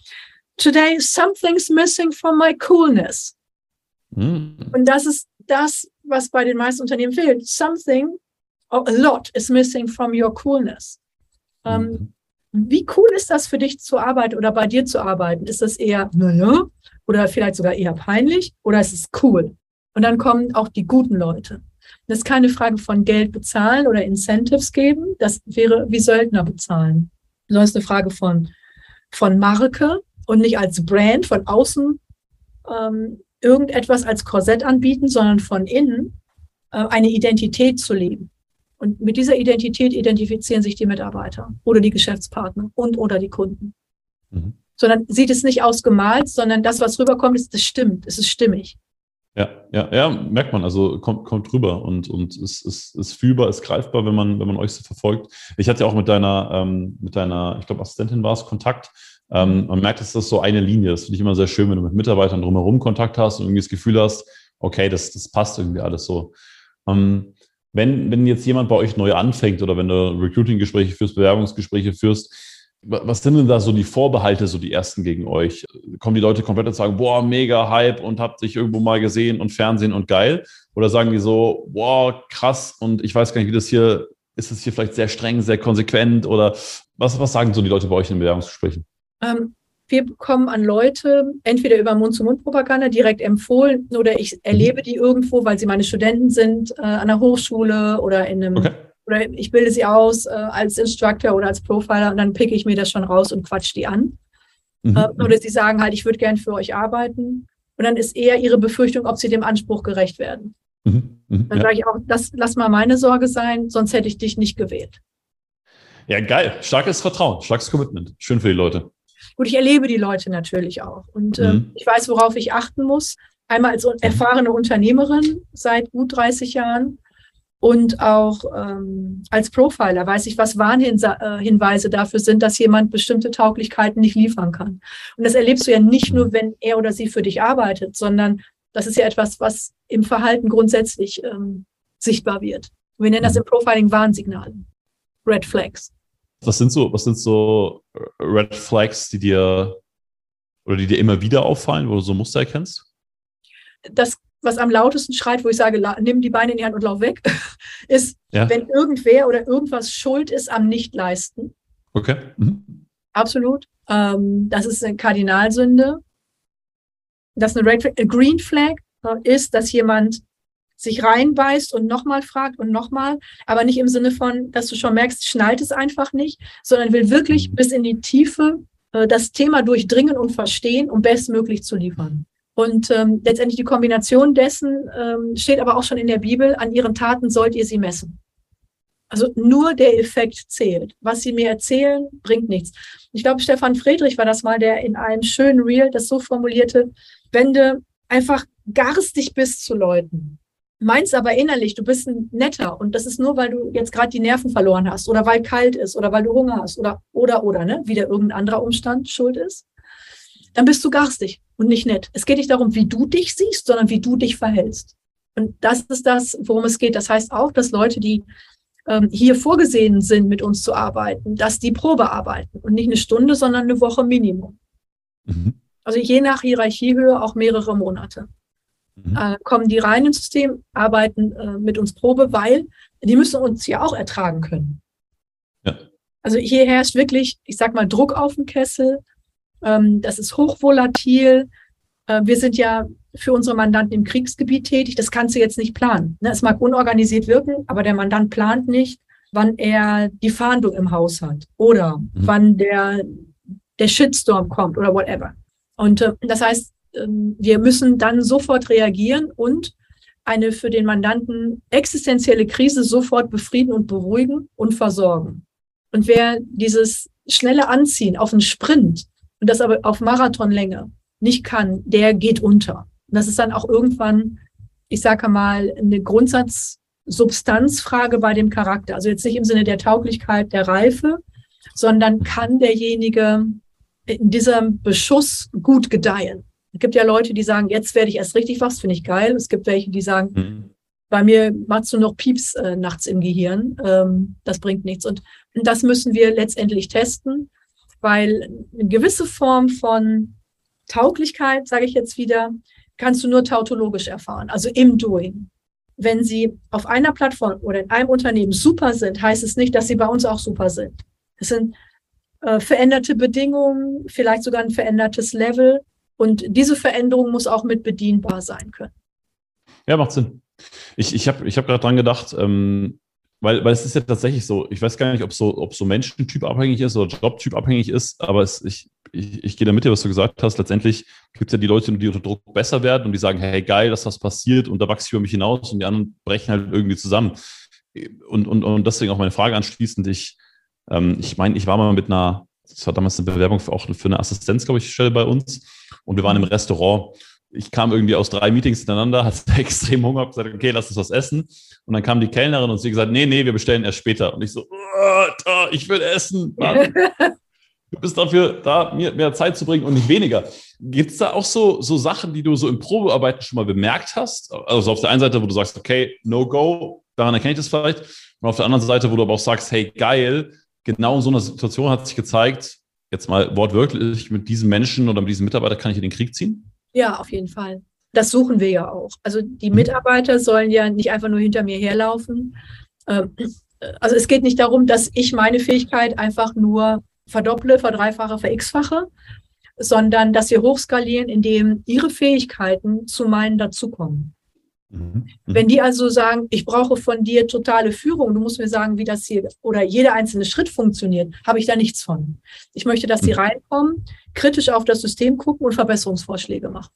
today something's missing from my coolness. Mhm. Und das ist das, was bei den meisten Unternehmen fehlt. Something, a lot is missing from your coolness. Ähm, mhm. Um, wie cool ist das für dich zu arbeiten oder bei dir zu arbeiten? Ist das eher, naja, oder vielleicht sogar eher peinlich oder ist es cool? Und dann kommen auch die guten Leute. Das ist keine Frage von Geld bezahlen oder Incentives geben. Das wäre wie Söldner bezahlen. Sondern es ist eine Frage von, von Marke und nicht als Brand von außen ähm, irgendetwas als Korsett anbieten, sondern von innen äh, eine Identität zu leben. Und mit dieser Identität identifizieren sich die Mitarbeiter oder die Geschäftspartner und oder die Kunden. Mhm. Sondern sieht es nicht ausgemalt, sondern das, was rüberkommt, ist, das stimmt, es ist stimmig. Ja, ja, ja, merkt man, also kommt, kommt rüber und, und ist, ist, ist fühlbar, ist greifbar, wenn man, wenn man euch so verfolgt. Ich hatte ja auch mit deiner, ähm, mit deiner, ich glaube, Assistentin war es, Kontakt. Ähm, man merkt, dass das so eine Linie ist. Finde ich immer sehr schön, wenn du mit Mitarbeitern drumherum Kontakt hast und irgendwie das Gefühl hast, okay, das, das passt irgendwie alles so. Ähm, wenn, wenn jetzt jemand bei euch neu anfängt oder wenn du Recruiting-Gespräche führst, Bewerbungsgespräche führst, was sind denn da so die Vorbehalte, so die ersten gegen euch? Kommen die Leute komplett und sagen, boah, mega Hype und habt dich irgendwo mal gesehen und Fernsehen und geil? Oder sagen die so, boah, krass und ich weiß gar nicht, wie das hier, ist es hier vielleicht sehr streng, sehr konsequent oder was, was sagen so die Leute bei euch in Bewerbungsgesprächen? Ähm, wir bekommen an Leute entweder über Mund-zu-Mund-Propaganda direkt empfohlen oder ich erlebe die irgendwo, weil sie meine Studenten sind, äh, an der Hochschule oder in einem, okay. oder ich bilde sie aus äh, als Instructor oder als Profiler und dann picke ich mir das schon raus und quatsch die an. Mhm. Äh, oder sie sagen halt, ich würde gern für euch arbeiten. Und dann ist eher ihre Befürchtung, ob sie dem Anspruch gerecht werden. Mhm. Mhm. Dann ja. sage ich auch, das lass mal meine Sorge sein, sonst hätte ich dich nicht gewählt. Ja, geil. Starkes Vertrauen, starkes Commitment. Schön für die Leute. Gut, ich erlebe die Leute natürlich auch. Und äh, mhm. ich weiß, worauf ich achten muss. Einmal als erfahrene Unternehmerin seit gut 30 Jahren Und auch ähm, als Profiler weiß ich, was Warnhinweise äh, dafür sind, dass jemand bestimmte Tauglichkeiten nicht liefern kann. Und das erlebst du ja nicht nur, wenn er oder sie für dich arbeitet, sondern das ist ja etwas, was im Verhalten grundsätzlich ähm, sichtbar wird. Wir nennen das im Profiling Warnsignale. Red Flags. Was sind so, was sind so Red Flags, die dir oder die dir immer wieder auffallen, wo du so Muster erkennst? Das was am lautesten schreit, wo ich sage, nimm die Beine in die Hand und lauf weg, (laughs) ist, ja. wenn irgendwer oder irgendwas schuld ist am Nichtleisten. Okay. Mhm. Absolut. Ähm, das ist eine Kardinalsünde. Das ist eine Red Flag. A Green Flag äh, ist, dass jemand sich reinbeißt und nochmal fragt und nochmal, aber nicht im Sinne von, dass du schon merkst, schnallt es einfach nicht, sondern will wirklich mhm. bis in die Tiefe äh, das Thema durchdringen und verstehen, um bestmöglich zu liefern. Und ähm, letztendlich die Kombination dessen ähm, steht aber auch schon in der Bibel, an ihren Taten sollt ihr sie messen. Also nur der Effekt zählt. Was sie mir erzählen, bringt nichts. Ich glaube, Stefan Friedrich war das mal, der in einem schönen Reel das so formulierte, wenn du einfach garstig bist zu Leuten, meinst aber innerlich, du bist ein netter und das ist nur, weil du jetzt gerade die Nerven verloren hast oder weil kalt ist oder weil du Hunger hast oder oder oder, ne, wieder irgendein anderer Umstand schuld ist, dann bist du garstig und nicht nett. Es geht nicht darum, wie du dich siehst, sondern wie du dich verhältst. Und das ist das, worum es geht. Das heißt auch, dass Leute, die ähm, hier vorgesehen sind, mit uns zu arbeiten, dass die Probe arbeiten und nicht eine Stunde, sondern eine Woche Minimum. Mhm. Also je nach Hierarchiehöhe auch mehrere Monate. Mhm. Äh, kommen die rein ins System, arbeiten äh, mit uns Probe, weil die müssen uns ja auch ertragen können. Ja. Also hier herrscht wirklich, ich sag mal, Druck auf dem Kessel, ähm, das ist hochvolatil. Äh, wir sind ja für unsere Mandanten im Kriegsgebiet tätig. Das kannst du jetzt nicht planen. Ne? Es mag unorganisiert wirken, aber der Mandant plant nicht, wann er die Fahndung im Haus hat oder mhm. wann der, der Shitstorm kommt oder whatever. Und äh, das heißt, wir müssen dann sofort reagieren und eine für den Mandanten existenzielle Krise sofort befrieden und beruhigen und versorgen. Und wer dieses schnelle Anziehen auf einen Sprint und das aber auf Marathonlänge nicht kann, der geht unter. Und das ist dann auch irgendwann, ich sage mal, eine Grundsatzsubstanzfrage bei dem Charakter. Also jetzt nicht im Sinne der Tauglichkeit, der Reife, sondern kann derjenige in diesem Beschuss gut gedeihen. Es gibt ja Leute, die sagen, jetzt werde ich erst richtig was, finde ich geil. Es gibt welche, die sagen, mhm. bei mir machst du noch Pieps äh, nachts im Gehirn. Ähm, das bringt nichts. Und das müssen wir letztendlich testen weil eine gewisse Form von Tauglichkeit, sage ich jetzt wieder, kannst du nur tautologisch erfahren, also im Doing. Wenn sie auf einer Plattform oder in einem Unternehmen super sind, heißt es nicht, dass sie bei uns auch super sind. Es sind äh, veränderte Bedingungen, vielleicht sogar ein verändertes Level. Und diese Veränderung muss auch mit bedienbar sein können. Ja, macht Sinn. Ich, ich habe ich hab gerade dran gedacht, ähm, weil, weil es ist ja tatsächlich so, ich weiß gar nicht, ob so, ob so Menschentyp abhängig ist oder Jobtyp abhängig ist, aber es, ich, ich, ich gehe da mit dir, was du gesagt hast. Letztendlich gibt es ja die Leute, die unter Druck besser werden und die sagen, hey, geil, dass was passiert und da wachse ich über mich hinaus und die anderen brechen halt irgendwie zusammen. Und, und, und deswegen auch meine Frage anschließend. Ich, ähm, ich meine, ich war mal mit einer, das war damals eine Bewerbung für, auch für eine Assistenz, glaube ich, Stelle bei uns und wir waren im Restaurant ich kam irgendwie aus drei Meetings hintereinander, (laughs) hatte extrem Hunger, habe gesagt, okay, lass uns was essen. Und dann kam die Kellnerin und sie gesagt, nee, nee, wir bestellen erst später. Und ich so, oh, ich will essen. (laughs) du bist dafür da, mir mehr Zeit zu bringen und nicht weniger. Gibt es da auch so, so Sachen, die du so im Probearbeiten schon mal bemerkt hast? Also auf der einen Seite, wo du sagst, okay, no go, daran erkenne ich das vielleicht. Und auf der anderen Seite, wo du aber auch sagst, hey, geil, genau in so einer Situation hat sich gezeigt, jetzt mal wortwörtlich, mit diesem Menschen oder mit diesem Mitarbeiter kann ich in den Krieg ziehen? Ja, auf jeden Fall. Das suchen wir ja auch. Also die mhm. Mitarbeiter sollen ja nicht einfach nur hinter mir herlaufen. Ähm, also es geht nicht darum, dass ich meine Fähigkeit einfach nur verdopple, verdreifache, verx-fache, sondern dass wir hochskalieren, indem ihre Fähigkeiten zu meinen dazukommen. Mhm. Wenn die also sagen, ich brauche von dir totale Führung, du musst mir sagen, wie das hier oder jeder einzelne Schritt funktioniert, habe ich da nichts von. Ich möchte, dass die mhm. reinkommen, kritisch auf das System gucken und Verbesserungsvorschläge machen.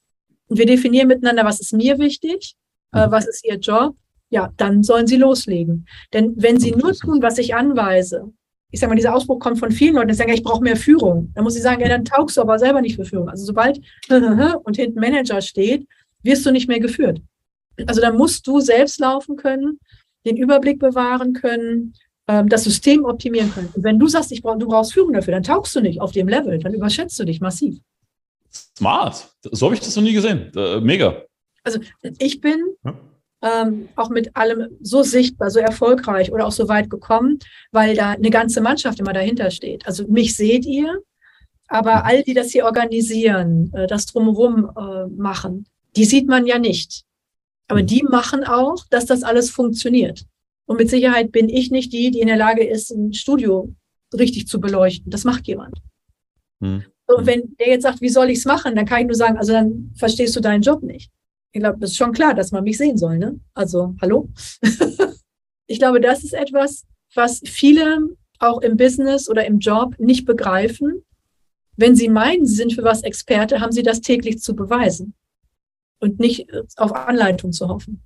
Und wir definieren miteinander, was ist mir wichtig, äh, mhm. was ist ihr Job. Ja, dann sollen sie loslegen. Denn wenn sie nur tun, was ich anweise, ich sage mal, dieser Ausbruch kommt von vielen Leuten, die sagen, ja, ich brauche mehr Führung. Dann muss ich sagen, ja, dann taugst du aber selber nicht für Führung. Also sobald (laughs) und hinten Manager steht, wirst du nicht mehr geführt. Also da musst du selbst laufen können den Überblick bewahren können, ähm, das System optimieren können. Und wenn du sagst, ich brauch, du brauchst Führung dafür, dann taugst du nicht auf dem Level, dann überschätzt du dich massiv. Smart. So habe ich das noch nie gesehen. Äh, mega. Also ich bin ja. ähm, auch mit allem so sichtbar, so erfolgreich oder auch so weit gekommen, weil da eine ganze Mannschaft immer dahinter steht. Also mich seht ihr, aber mhm. all die das hier organisieren, äh, das drumherum äh, machen, die sieht man ja nicht. Aber mhm. die machen auch, dass das alles funktioniert. Und mit Sicherheit bin ich nicht die, die in der Lage ist, ein Studio richtig zu beleuchten. Das macht jemand. Hm. Und wenn der jetzt sagt, wie soll ich es machen, dann kann ich nur sagen, also dann verstehst du deinen Job nicht. Ich glaube, das ist schon klar, dass man mich sehen soll. Ne? Also, hallo? (laughs) ich glaube, das ist etwas, was viele auch im Business oder im Job nicht begreifen. Wenn sie meinen, sie sind für was Experte, haben sie das täglich zu beweisen und nicht auf Anleitung zu hoffen.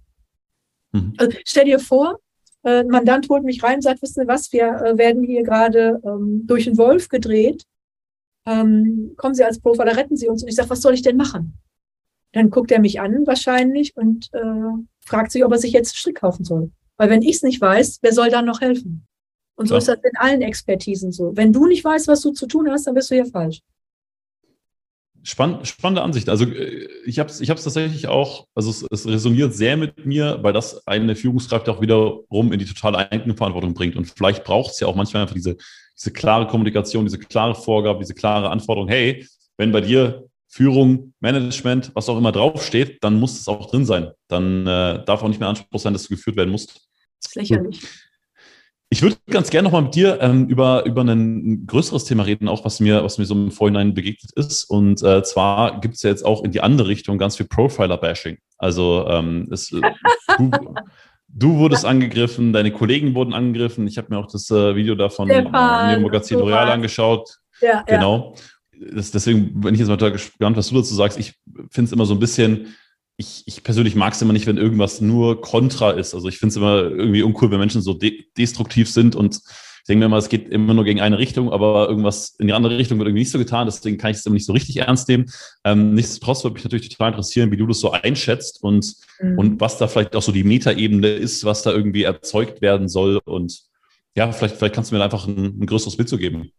Mhm. Also stell dir vor, äh, ein Mandant holt mich rein und sagt, wissen Sie was, wir äh, werden hier gerade ähm, durch den Wolf gedreht. Ähm, kommen Sie als Profiler, retten Sie uns. Und ich sage, was soll ich denn machen? Dann guckt er mich an wahrscheinlich und äh, fragt sich, ob er sich jetzt einen Strick kaufen soll. Weil wenn ich es nicht weiß, wer soll dann noch helfen? Und so ja. ist das in allen Expertisen so. Wenn du nicht weißt, was du zu tun hast, dann bist du hier falsch. Spann, spannende Ansicht. Also äh, ich habe es ich tatsächlich auch, also es, es, resoniert sehr mit mir, weil das eine Führungskraft auch wiederum in die totale Eigenverantwortung bringt. Und vielleicht braucht es ja auch manchmal einfach diese, diese klare Kommunikation, diese klare Vorgabe, diese klare Anforderung, hey, wenn bei dir Führung, Management, was auch immer draufsteht, dann muss es auch drin sein. Dann äh, darf auch nicht mehr Anspruch sein, dass du geführt werden musst. Das ist lächerlich. Ich würde ganz gerne nochmal mit dir ähm, über, über ein größeres Thema reden, auch was mir, was mir so im Vorhinein begegnet ist. Und äh, zwar gibt es ja jetzt auch in die andere Richtung ganz viel Profiler-Bashing. Also ähm, es, äh, du, du wurdest (laughs) angegriffen, deine Kollegen wurden angegriffen. Ich habe mir auch das äh, Video davon im Magazin Royal angeschaut. Ja, genau. Ja. Das, deswegen bin ich jetzt mal gespannt, was du dazu sagst. Ich finde es immer so ein bisschen ich, ich persönlich mag es immer nicht, wenn irgendwas nur kontra ist. Also ich finde es immer irgendwie uncool, wenn Menschen so de destruktiv sind und ich denke mir immer, es geht immer nur gegen eine Richtung, aber irgendwas in die andere Richtung wird irgendwie nicht so getan. Deswegen kann ich es immer nicht so richtig ernst nehmen. Ähm, nichtsdestotrotz würde mich natürlich total interessieren, wie du das so einschätzt und, mhm. und was da vielleicht auch so die Metaebene ist, was da irgendwie erzeugt werden soll. Und ja, vielleicht, vielleicht kannst du mir einfach ein, ein größeres Bild zu geben.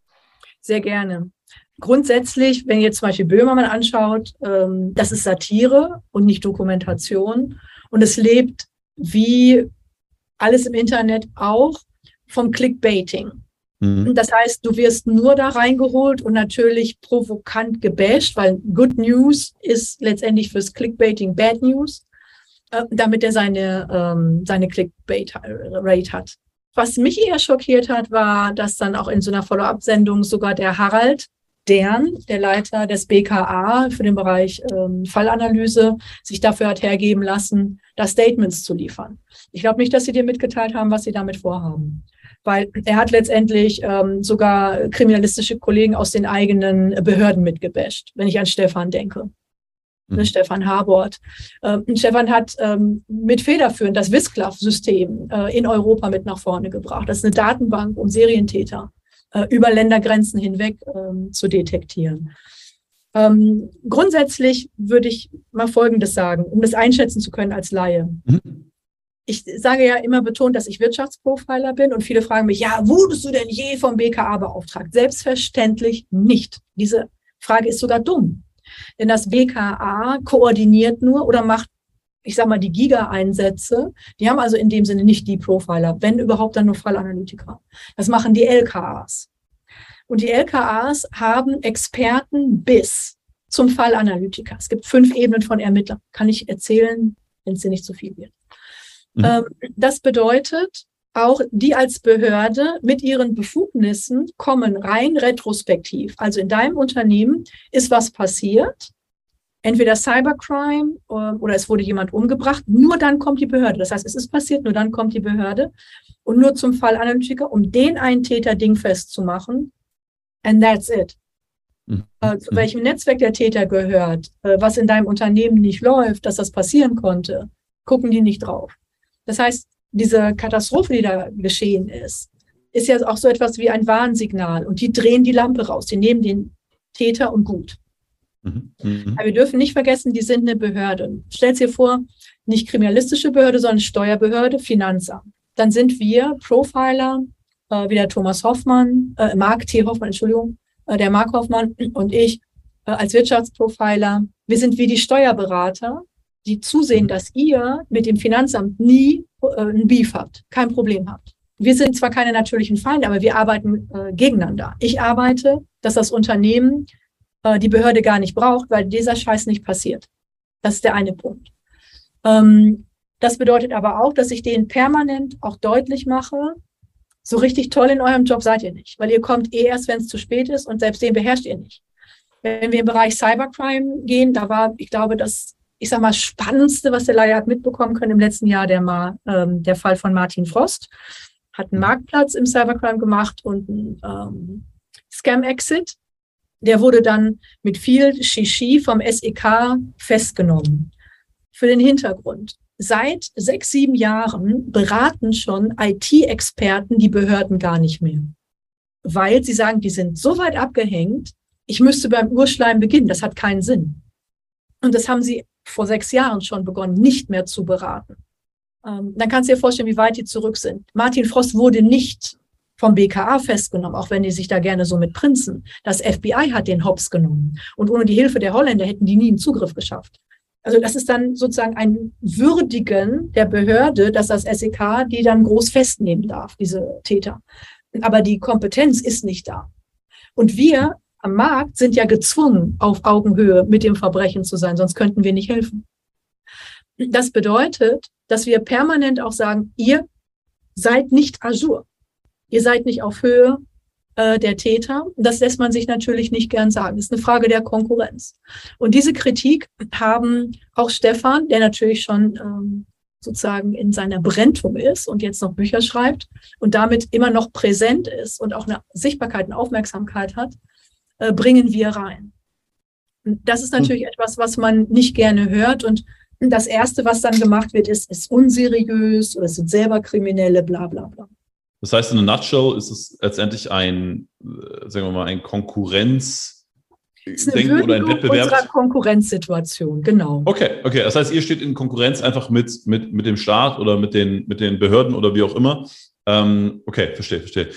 Sehr gerne grundsätzlich, wenn ihr jetzt zum Beispiel Böhmermann anschaut, ähm, das ist Satire und nicht Dokumentation. Und es lebt wie alles im Internet auch vom Clickbaiting. Mhm. Das heißt, du wirst nur da reingeholt und natürlich provokant gebasht, weil Good News ist letztendlich fürs Clickbaiting Bad News, äh, damit er seine, ähm, seine Clickbait-Rate hat. Was mich eher schockiert hat, war, dass dann auch in so einer Follow-up-Sendung sogar der Harald Stern, der Leiter des BKA für den Bereich ähm, Fallanalyse, sich dafür hat hergeben lassen, da Statements zu liefern. Ich glaube nicht, dass sie dir mitgeteilt haben, was sie damit vorhaben. Weil er hat letztendlich ähm, sogar kriminalistische Kollegen aus den eigenen Behörden mitgebasht, wenn ich an Stefan denke. Mhm. Stefan Habort. Ähm, Stefan hat ähm, mit federführend das Wisklav-System äh, in Europa mit nach vorne gebracht. Das ist eine Datenbank um Serientäter äh, über Ländergrenzen hinweg ähm, zu detektieren. Ähm, grundsätzlich würde ich mal Folgendes sagen, um das einschätzen zu können als Laie. Mhm. Ich sage ja immer betont, dass ich Wirtschaftsprofiler bin und viele fragen mich, ja, wurdest du denn je vom BKA beauftragt? Selbstverständlich nicht. Diese Frage ist sogar dumm. Denn das BKA koordiniert nur oder macht ich sage mal, die Giga-Einsätze, die haben also in dem Sinne nicht die Profiler, wenn überhaupt dann nur Fallanalytiker. Das machen die LKAs. Und die LKAs haben Experten bis zum Fallanalytiker. Es gibt fünf Ebenen von Ermittlern. Kann ich erzählen, wenn es dir nicht zu viel wird. Mhm. Ähm, das bedeutet, auch die als Behörde mit ihren Befugnissen kommen rein retrospektiv. Also in deinem Unternehmen ist was passiert entweder Cybercrime ähm, oder es wurde jemand umgebracht, nur dann kommt die Behörde. Das heißt, es ist passiert, nur dann kommt die Behörde und nur zum Fall Analytiker, um den einen Täter dingfest zu machen. And that's it. Mhm. Äh, zu welchem Netzwerk der Täter gehört, äh, was in deinem Unternehmen nicht läuft, dass das passieren konnte, gucken die nicht drauf. Das heißt, diese Katastrophe, die da geschehen ist, ist ja auch so etwas wie ein Warnsignal und die drehen die Lampe raus, die nehmen den Täter und gut. Mhm. Mhm. Aber wir dürfen nicht vergessen, die sind eine Behörde. Stellt dir vor, nicht kriminalistische Behörde, sondern Steuerbehörde, Finanzamt. dann sind wir Profiler, äh, wie der Thomas Hoffmann, äh, Mark T. Hoffmann, Entschuldigung, äh, der Mark Hoffmann und ich äh, als Wirtschaftsprofiler. Wir sind wie die Steuerberater, die zusehen, dass ihr mit dem Finanzamt nie äh, ein Beef habt, kein Problem habt. Wir sind zwar keine natürlichen Feinde, aber wir arbeiten äh, gegeneinander. Ich arbeite, dass das Unternehmen äh, die Behörde gar nicht braucht, weil dieser Scheiß nicht passiert. Das ist der eine Punkt. Ähm, das bedeutet aber auch, dass ich denen permanent auch deutlich mache, so richtig toll in eurem Job seid ihr nicht, weil ihr kommt eh erst, wenn es zu spät ist und selbst den beherrscht ihr nicht. Wenn wir im Bereich Cybercrime gehen, da war, ich glaube, das, ich sag mal, spannendste, was der Leier hat mitbekommen können im letzten Jahr, der, mal, ähm, der Fall von Martin Frost. Hat einen Marktplatz im Cybercrime gemacht und einen ähm, Scam-Exit. Der wurde dann mit viel Shishi vom SEK festgenommen. Für den Hintergrund seit sechs, sieben Jahren beraten schon IT-Experten die Behörden gar nicht mehr. Weil sie sagen, die sind so weit abgehängt, ich müsste beim Urschleim beginnen. Das hat keinen Sinn. Und das haben sie vor sechs Jahren schon begonnen, nicht mehr zu beraten. Ähm, dann kannst du dir vorstellen, wie weit die zurück sind. Martin Frost wurde nicht vom BKA festgenommen, auch wenn die sich da gerne so mit prinzen. Das FBI hat den Hops genommen. Und ohne die Hilfe der Holländer hätten die nie einen Zugriff geschafft. Also das ist dann sozusagen ein Würdigen der Behörde, dass das SEK die dann groß festnehmen darf, diese Täter. Aber die Kompetenz ist nicht da. Und wir am Markt sind ja gezwungen, auf Augenhöhe mit dem Verbrechen zu sein, sonst könnten wir nicht helfen. Das bedeutet, dass wir permanent auch sagen, ihr seid nicht Azure. Ihr seid nicht auf Höhe äh, der Täter. Das lässt man sich natürlich nicht gern sagen. Das ist eine Frage der Konkurrenz. Und diese Kritik haben auch Stefan, der natürlich schon ähm, sozusagen in seiner Brentung ist und jetzt noch Bücher schreibt und damit immer noch präsent ist und auch eine Sichtbarkeit und Aufmerksamkeit hat, äh, bringen wir rein. Und das ist natürlich hm. etwas, was man nicht gerne hört und das Erste, was dann gemacht wird, ist, ist unseriös oder es sind selber Kriminelle, bla bla bla. Das heißt, in a nutshell ist es letztendlich ein, äh, sagen wir mal, ein Konkurrenz- Denken oder ein Wettbewerb. Unserer Konkurrenzsituation, genau. Okay, okay. Das heißt, ihr steht in Konkurrenz einfach mit, mit, mit dem Staat oder mit den, mit den Behörden oder wie auch immer. Ähm, okay, verstehe, verstehe.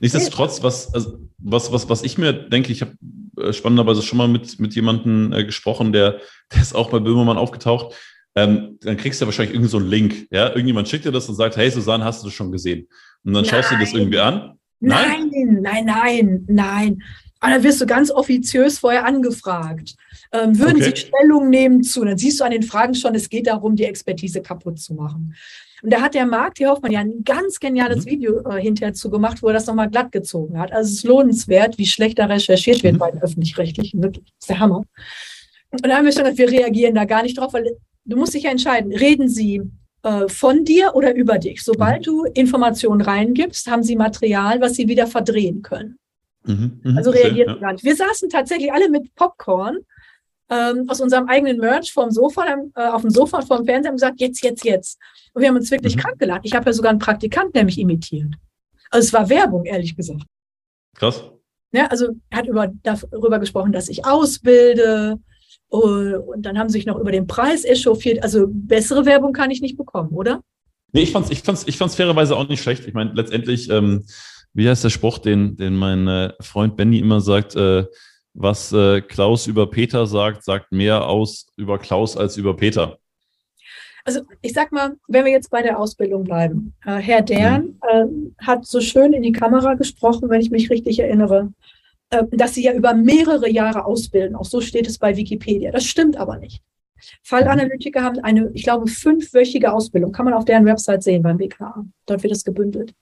Nichtsdestotrotz, was, also, was, was, was ich mir denke, ich habe äh, spannenderweise schon mal mit, mit jemandem äh, gesprochen, der, (laughs) der ist auch bei Böhmermann aufgetaucht. Ähm, dann kriegst du ja wahrscheinlich irgendwie so einen Link. Ja, irgendjemand schickt dir das und sagt, hey Susanne, hast du das schon gesehen? Und dann nein. schaust du das irgendwie an. Nein, nein, nein, nein. nein. Aber dann wirst du ganz offiziös vorher angefragt. Ähm, würden okay. Sie Stellung nehmen zu? Dann siehst du an den Fragen schon, es geht darum, die Expertise kaputt zu machen. Und da hat der Marc, die Hoffmann, ja ein ganz geniales mhm. Video äh, hinterher zu gemacht, wo er das nochmal glatt gezogen hat. Also es ist lohnenswert, wie schlecht da recherchiert wird mhm. bei den Öffentlich-Rechtlichen. Wirklich, das ist der Hammer. Und da haben wir schon gesagt, wir reagieren da gar nicht drauf, weil du musst dich ja entscheiden, reden sie äh, von dir oder über dich. Sobald mhm. du Informationen reingibst, haben sie Material, was sie wieder verdrehen können. Mhm, mh, also reagiert ja. gar nicht. Wir saßen tatsächlich alle mit Popcorn ähm, aus unserem eigenen Merch vom Sofa, äh, auf dem Sofa vom Fernseher und gesagt, jetzt, jetzt, jetzt. Und wir haben uns wirklich mhm. krank gelacht. Ich habe ja sogar einen Praktikant, mich imitiert. Also es war Werbung, ehrlich gesagt. Krass. Ja, also er hat über, darüber gesprochen, dass ich ausbilde. Und dann haben sie sich noch über den Preis echauffiert. Also bessere Werbung kann ich nicht bekommen, oder? Nee, ich fand's, ich fand's, ich fand's fairerweise auch nicht schlecht. Ich meine, letztendlich, ähm, wie heißt der Spruch, den, den mein äh, Freund Benny immer sagt, äh, was äh, Klaus über Peter sagt, sagt mehr aus über Klaus als über Peter. Also ich sag mal, wenn wir jetzt bei der Ausbildung bleiben, äh, Herr Dern mhm. äh, hat so schön in die Kamera gesprochen, wenn ich mich richtig erinnere, äh, dass sie ja über mehrere Jahre ausbilden. Auch so steht es bei Wikipedia. Das stimmt aber nicht. Fallanalytiker haben eine, ich glaube, fünfwöchige Ausbildung. Kann man auf deren Website sehen beim BKA. Dort wird es gebündelt.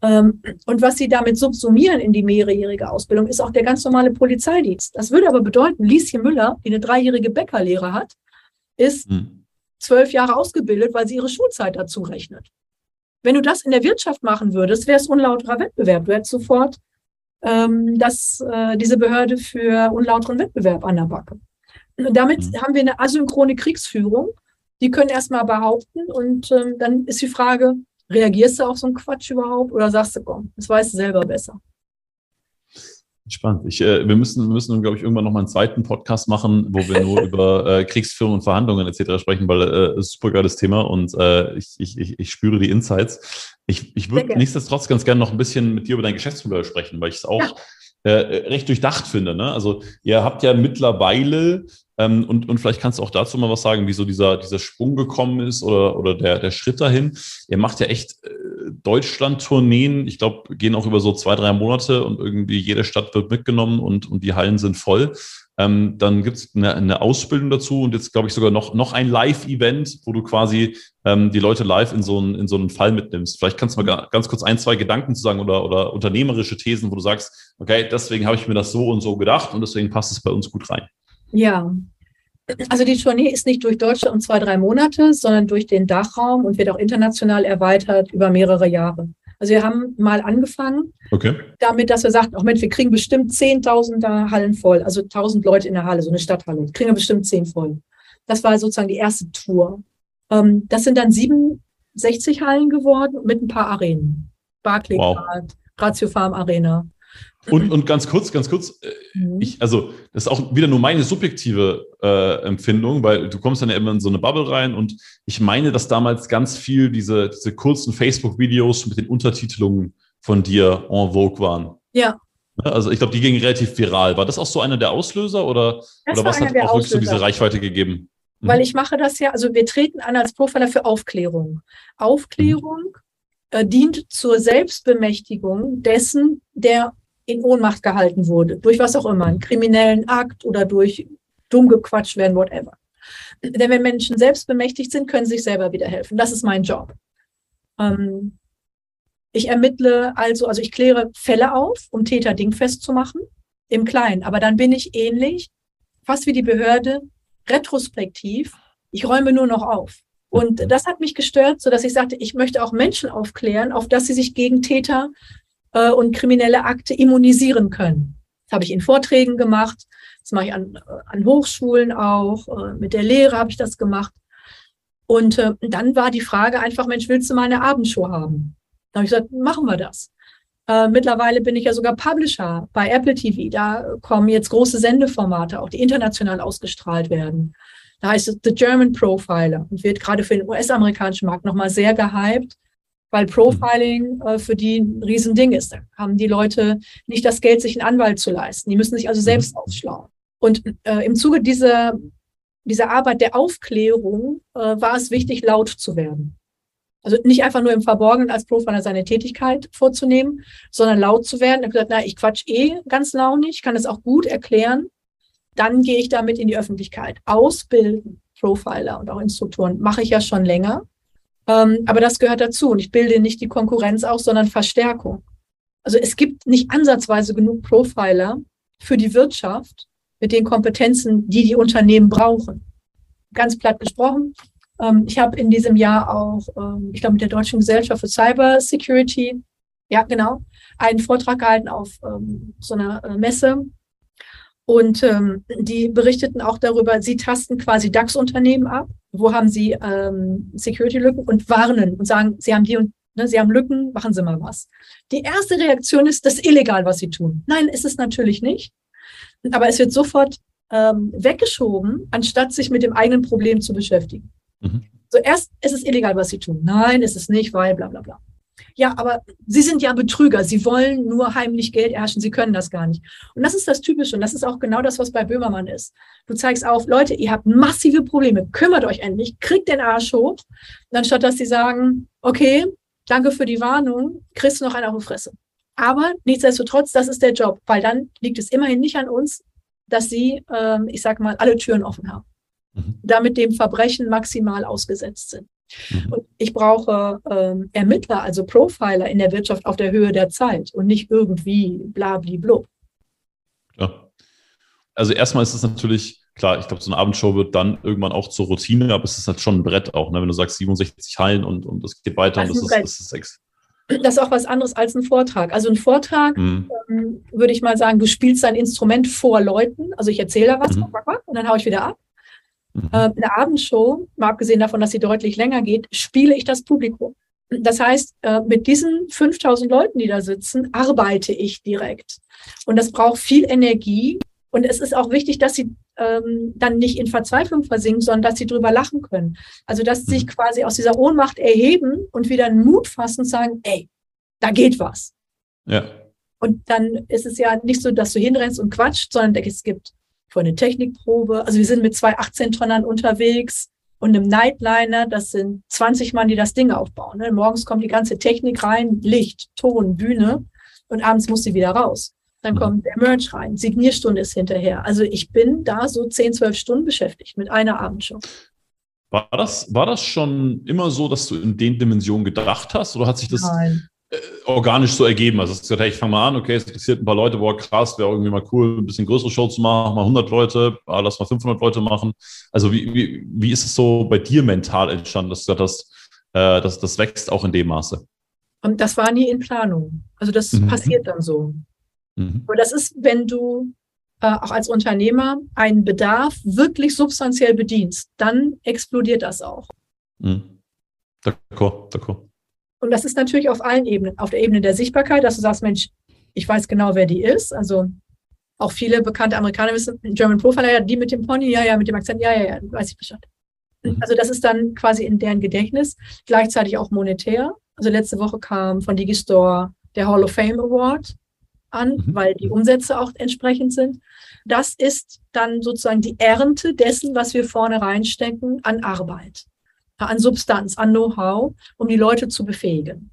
Ähm, und was sie damit subsumieren in die mehrjährige Ausbildung, ist auch der ganz normale Polizeidienst. Das würde aber bedeuten, Lieschen Müller, die eine dreijährige Bäckerlehre hat, ist hm. zwölf Jahre ausgebildet, weil sie ihre Schulzeit dazu rechnet. Wenn du das in der Wirtschaft machen würdest, wäre es unlauterer Wettbewerb. Du hättest sofort ähm, das, äh, diese Behörde für unlauteren Wettbewerb an der Backe. Und damit hm. haben wir eine asynchrone Kriegsführung. Die können erstmal behaupten und ähm, dann ist die Frage, Reagierst du auf so einen Quatsch überhaupt oder sagst du, komm, das weißt du selber besser? Spannend. Ich, äh, wir müssen, wir müssen, glaube ich, irgendwann noch mal einen zweiten Podcast machen, wo wir nur (laughs) über äh, Kriegsführung und Verhandlungen etc. sprechen, weil äh, ist super geiles Thema und äh, ich, ich, ich spüre die Insights. Ich, ich würde nichtsdestotrotz ganz gerne noch ein bisschen mit dir über dein Geschäftsmodell sprechen, weil ich es auch ja. Äh, recht durchdacht finde. Ne? Also ihr habt ja mittlerweile ähm, und, und vielleicht kannst du auch dazu mal was sagen, wie so dieser, dieser Sprung gekommen ist oder, oder der, der Schritt dahin. Ihr macht ja echt äh, Deutschland-Tourneen. Ich glaube, gehen auch über so zwei, drei Monate und irgendwie jede Stadt wird mitgenommen und, und die Hallen sind voll. Ähm, dann gibt es eine, eine Ausbildung dazu und jetzt glaube ich sogar noch, noch ein Live-Event, wo du quasi ähm, die Leute live in so, einen, in so einen Fall mitnimmst. Vielleicht kannst du mal ganz kurz ein, zwei Gedanken zu sagen oder, oder unternehmerische Thesen, wo du sagst, okay, deswegen habe ich mir das so und so gedacht und deswegen passt es bei uns gut rein. Ja, also die Tournee ist nicht durch Deutschland und zwei, drei Monate, sondern durch den Dachraum und wird auch international erweitert über mehrere Jahre. Also wir haben mal angefangen okay. damit, dass wir sagten, auch Mensch, wir kriegen bestimmt 10.000 Hallen voll, also 1.000 Leute in der Halle, so eine Stadthalle, kriegen wir bestimmt 10 voll. Das war sozusagen die erste Tour. Ähm, das sind dann 67 Hallen geworden mit ein paar Arenen. Barclaycard, wow. Ratio Farm Arena. Und, und ganz kurz, ganz kurz, äh, mhm. ich, also das ist auch wieder nur meine subjektive äh, Empfindung, weil du kommst dann ja immer in so eine Bubble rein und ich meine, dass damals ganz viel diese, diese kurzen Facebook-Videos mit den Untertitelungen von dir en vogue waren. Ja. Ne, also ich glaube, die gingen relativ viral. War das auch so einer der Auslöser oder, oder was hat auch wirklich so diese Reichweite gegeben? Mhm. Weil ich mache das ja, also wir treten an als Profiler für Aufklärung. Aufklärung mhm. äh, dient zur Selbstbemächtigung dessen, der in Ohnmacht gehalten wurde, durch was auch immer, einen kriminellen Akt oder durch dumm gequatscht werden, whatever. Denn wenn Menschen selbst bemächtigt sind, können sie sich selber wieder helfen. Das ist mein Job. Ähm, ich ermittle also, also ich kläre Fälle auf, um Täter dingfest zu machen, im Kleinen. Aber dann bin ich ähnlich, fast wie die Behörde, retrospektiv. Ich räume nur noch auf. Und das hat mich gestört, so dass ich sagte, ich möchte auch Menschen aufklären, auf dass sie sich gegen Täter äh, und kriminelle Akte immunisieren können. Das habe ich in Vorträgen gemacht, das mache ich an, äh, an Hochschulen auch, äh, mit der Lehre habe ich das gemacht. Und äh, dann war die Frage einfach, Mensch, willst du mal eine Abendshow haben? Da habe ich gesagt, machen wir das. Äh, mittlerweile bin ich ja sogar Publisher bei Apple TV. Da kommen jetzt große Sendeformate, auch die international ausgestrahlt werden. Da heißt es The German Profiler und wird gerade für den US-amerikanischen Markt nochmal sehr gehypt weil Profiling äh, für die ein Riesending ist. Da haben die Leute nicht das Geld, sich einen Anwalt zu leisten. Die müssen sich also selbst mhm. aufschlauen. Und äh, im Zuge dieser, dieser Arbeit der Aufklärung äh, war es wichtig, laut zu werden. Also nicht einfach nur im Verborgenen als Profiler seine Tätigkeit vorzunehmen, sondern laut zu werden. Ich habe gesagt, na, ich quatsch eh ganz launig, kann es auch gut erklären. Dann gehe ich damit in die Öffentlichkeit. Ausbilden, Profiler und auch Instruktoren mache ich ja schon länger. Ähm, aber das gehört dazu. Und ich bilde nicht die Konkurrenz aus, sondern Verstärkung. Also es gibt nicht ansatzweise genug Profiler für die Wirtschaft mit den Kompetenzen, die die Unternehmen brauchen. Ganz platt gesprochen. Ähm, ich habe in diesem Jahr auch, ähm, ich glaube, mit der Deutschen Gesellschaft für Cyber Security, ja, genau, einen Vortrag gehalten auf ähm, so einer äh, Messe. Und ähm, die berichteten auch darüber, sie tasten quasi DAX-Unternehmen ab wo haben Sie ähm, Security-Lücken und warnen und sagen, Sie haben die und ne, Sie haben Lücken, machen Sie mal was. Die erste Reaktion ist, das ist illegal, was Sie tun. Nein, ist es natürlich nicht. Aber es wird sofort ähm, weggeschoben, anstatt sich mit dem eigenen Problem zu beschäftigen. Mhm. So erst ist es illegal, was Sie tun. Nein, ist es nicht, weil bla bla bla. Ja, aber Sie sind ja Betrüger. Sie wollen nur heimlich Geld erhaschen. Sie können das gar nicht. Und das ist das Typische. Und das ist auch genau das, was bei Böhmermann ist. Du zeigst auf, Leute, ihr habt massive Probleme. Kümmert euch endlich. Kriegt den Arsch hoch. Und anstatt, dass sie sagen, okay, danke für die Warnung, kriegst du noch einen auf die Fresse. Aber nichtsdestotrotz, das ist der Job. Weil dann liegt es immerhin nicht an uns, dass sie, ähm, ich sag mal, alle Türen offen haben. Mhm. Damit dem Verbrechen maximal ausgesetzt sind. Mhm. Und ich brauche ähm, Ermittler, also Profiler in der Wirtschaft auf der Höhe der Zeit und nicht irgendwie blabli-blub. Ja. Also erstmal ist es natürlich, klar, ich glaube, so eine Abendshow wird dann irgendwann auch zur Routine, aber es ist halt schon ein Brett auch, ne? wenn du sagst 67 Hallen und, und es geht weiter das und das ist, das ist das ist auch was anderes als ein Vortrag. Also ein Vortrag, mhm. ähm, würde ich mal sagen, du spielst dein Instrument vor Leuten. Also ich erzähle da was mhm. und dann haue ich wieder ab. Mhm. Äh, eine Abendshow, mal abgesehen davon, dass sie deutlich länger geht, spiele ich das Publikum. Das heißt, äh, mit diesen 5000 Leuten, die da sitzen, arbeite ich direkt. Und das braucht viel Energie. Und es ist auch wichtig, dass sie ähm, dann nicht in Verzweiflung versinken, sondern dass sie drüber lachen können. Also, dass sie sich mhm. quasi aus dieser Ohnmacht erheben und wieder einen Mut fassen und sagen, ey, da geht was. Ja. Und dann ist es ja nicht so, dass du hinrennst und quatscht, sondern es gibt vor eine Technikprobe. Also wir sind mit zwei 18-Tonnern unterwegs und einem Nightliner, das sind 20 Mann, die das Ding aufbauen. Ne? Morgens kommt die ganze Technik rein, Licht, Ton, Bühne und abends muss sie wieder raus. Dann mhm. kommt der Merch rein, Signierstunde ist hinterher. Also ich bin da so 10, 12 Stunden beschäftigt mit einer Abendshow. War das, war das schon immer so, dass du in den Dimensionen gedacht hast oder hat sich das Nein. Äh, organisch so ergeben? Also, gesagt, hey, ich fange mal an, okay, es interessiert ein paar Leute, boah, krass, wäre irgendwie mal cool, ein bisschen größere Show zu machen, mal 100 Leute, ah, lass mal 500 Leute machen. Also, wie, wie, wie ist es so bei dir mental entstanden, dass du gesagt hast, äh, dass das wächst auch in dem Maße? Und das war nie in Planung. Also, das mhm. passiert dann so. Mhm. Aber das ist, wenn du äh, auch als Unternehmer einen Bedarf wirklich substanziell bedienst, dann explodiert das auch. Mhm. D'accord, d'accord. Und das ist natürlich auf allen Ebenen. Auf der Ebene der Sichtbarkeit, dass du sagst, Mensch, ich weiß genau, wer die ist. Also auch viele bekannte Amerikaner wissen, German Profiler, ja, die mit dem Pony, ja, ja, mit dem Akzent, ja, ja, ja, weiß ich Bescheid. Mhm. Also das ist dann quasi in deren Gedächtnis, gleichzeitig auch monetär. Also letzte Woche kam von Digistore der Hall of Fame Award an, mhm. weil die Umsätze auch entsprechend sind. Das ist dann sozusagen die Ernte dessen, was wir vorne reinstecken an Arbeit an Substanz, an Know-how, um die Leute zu befähigen.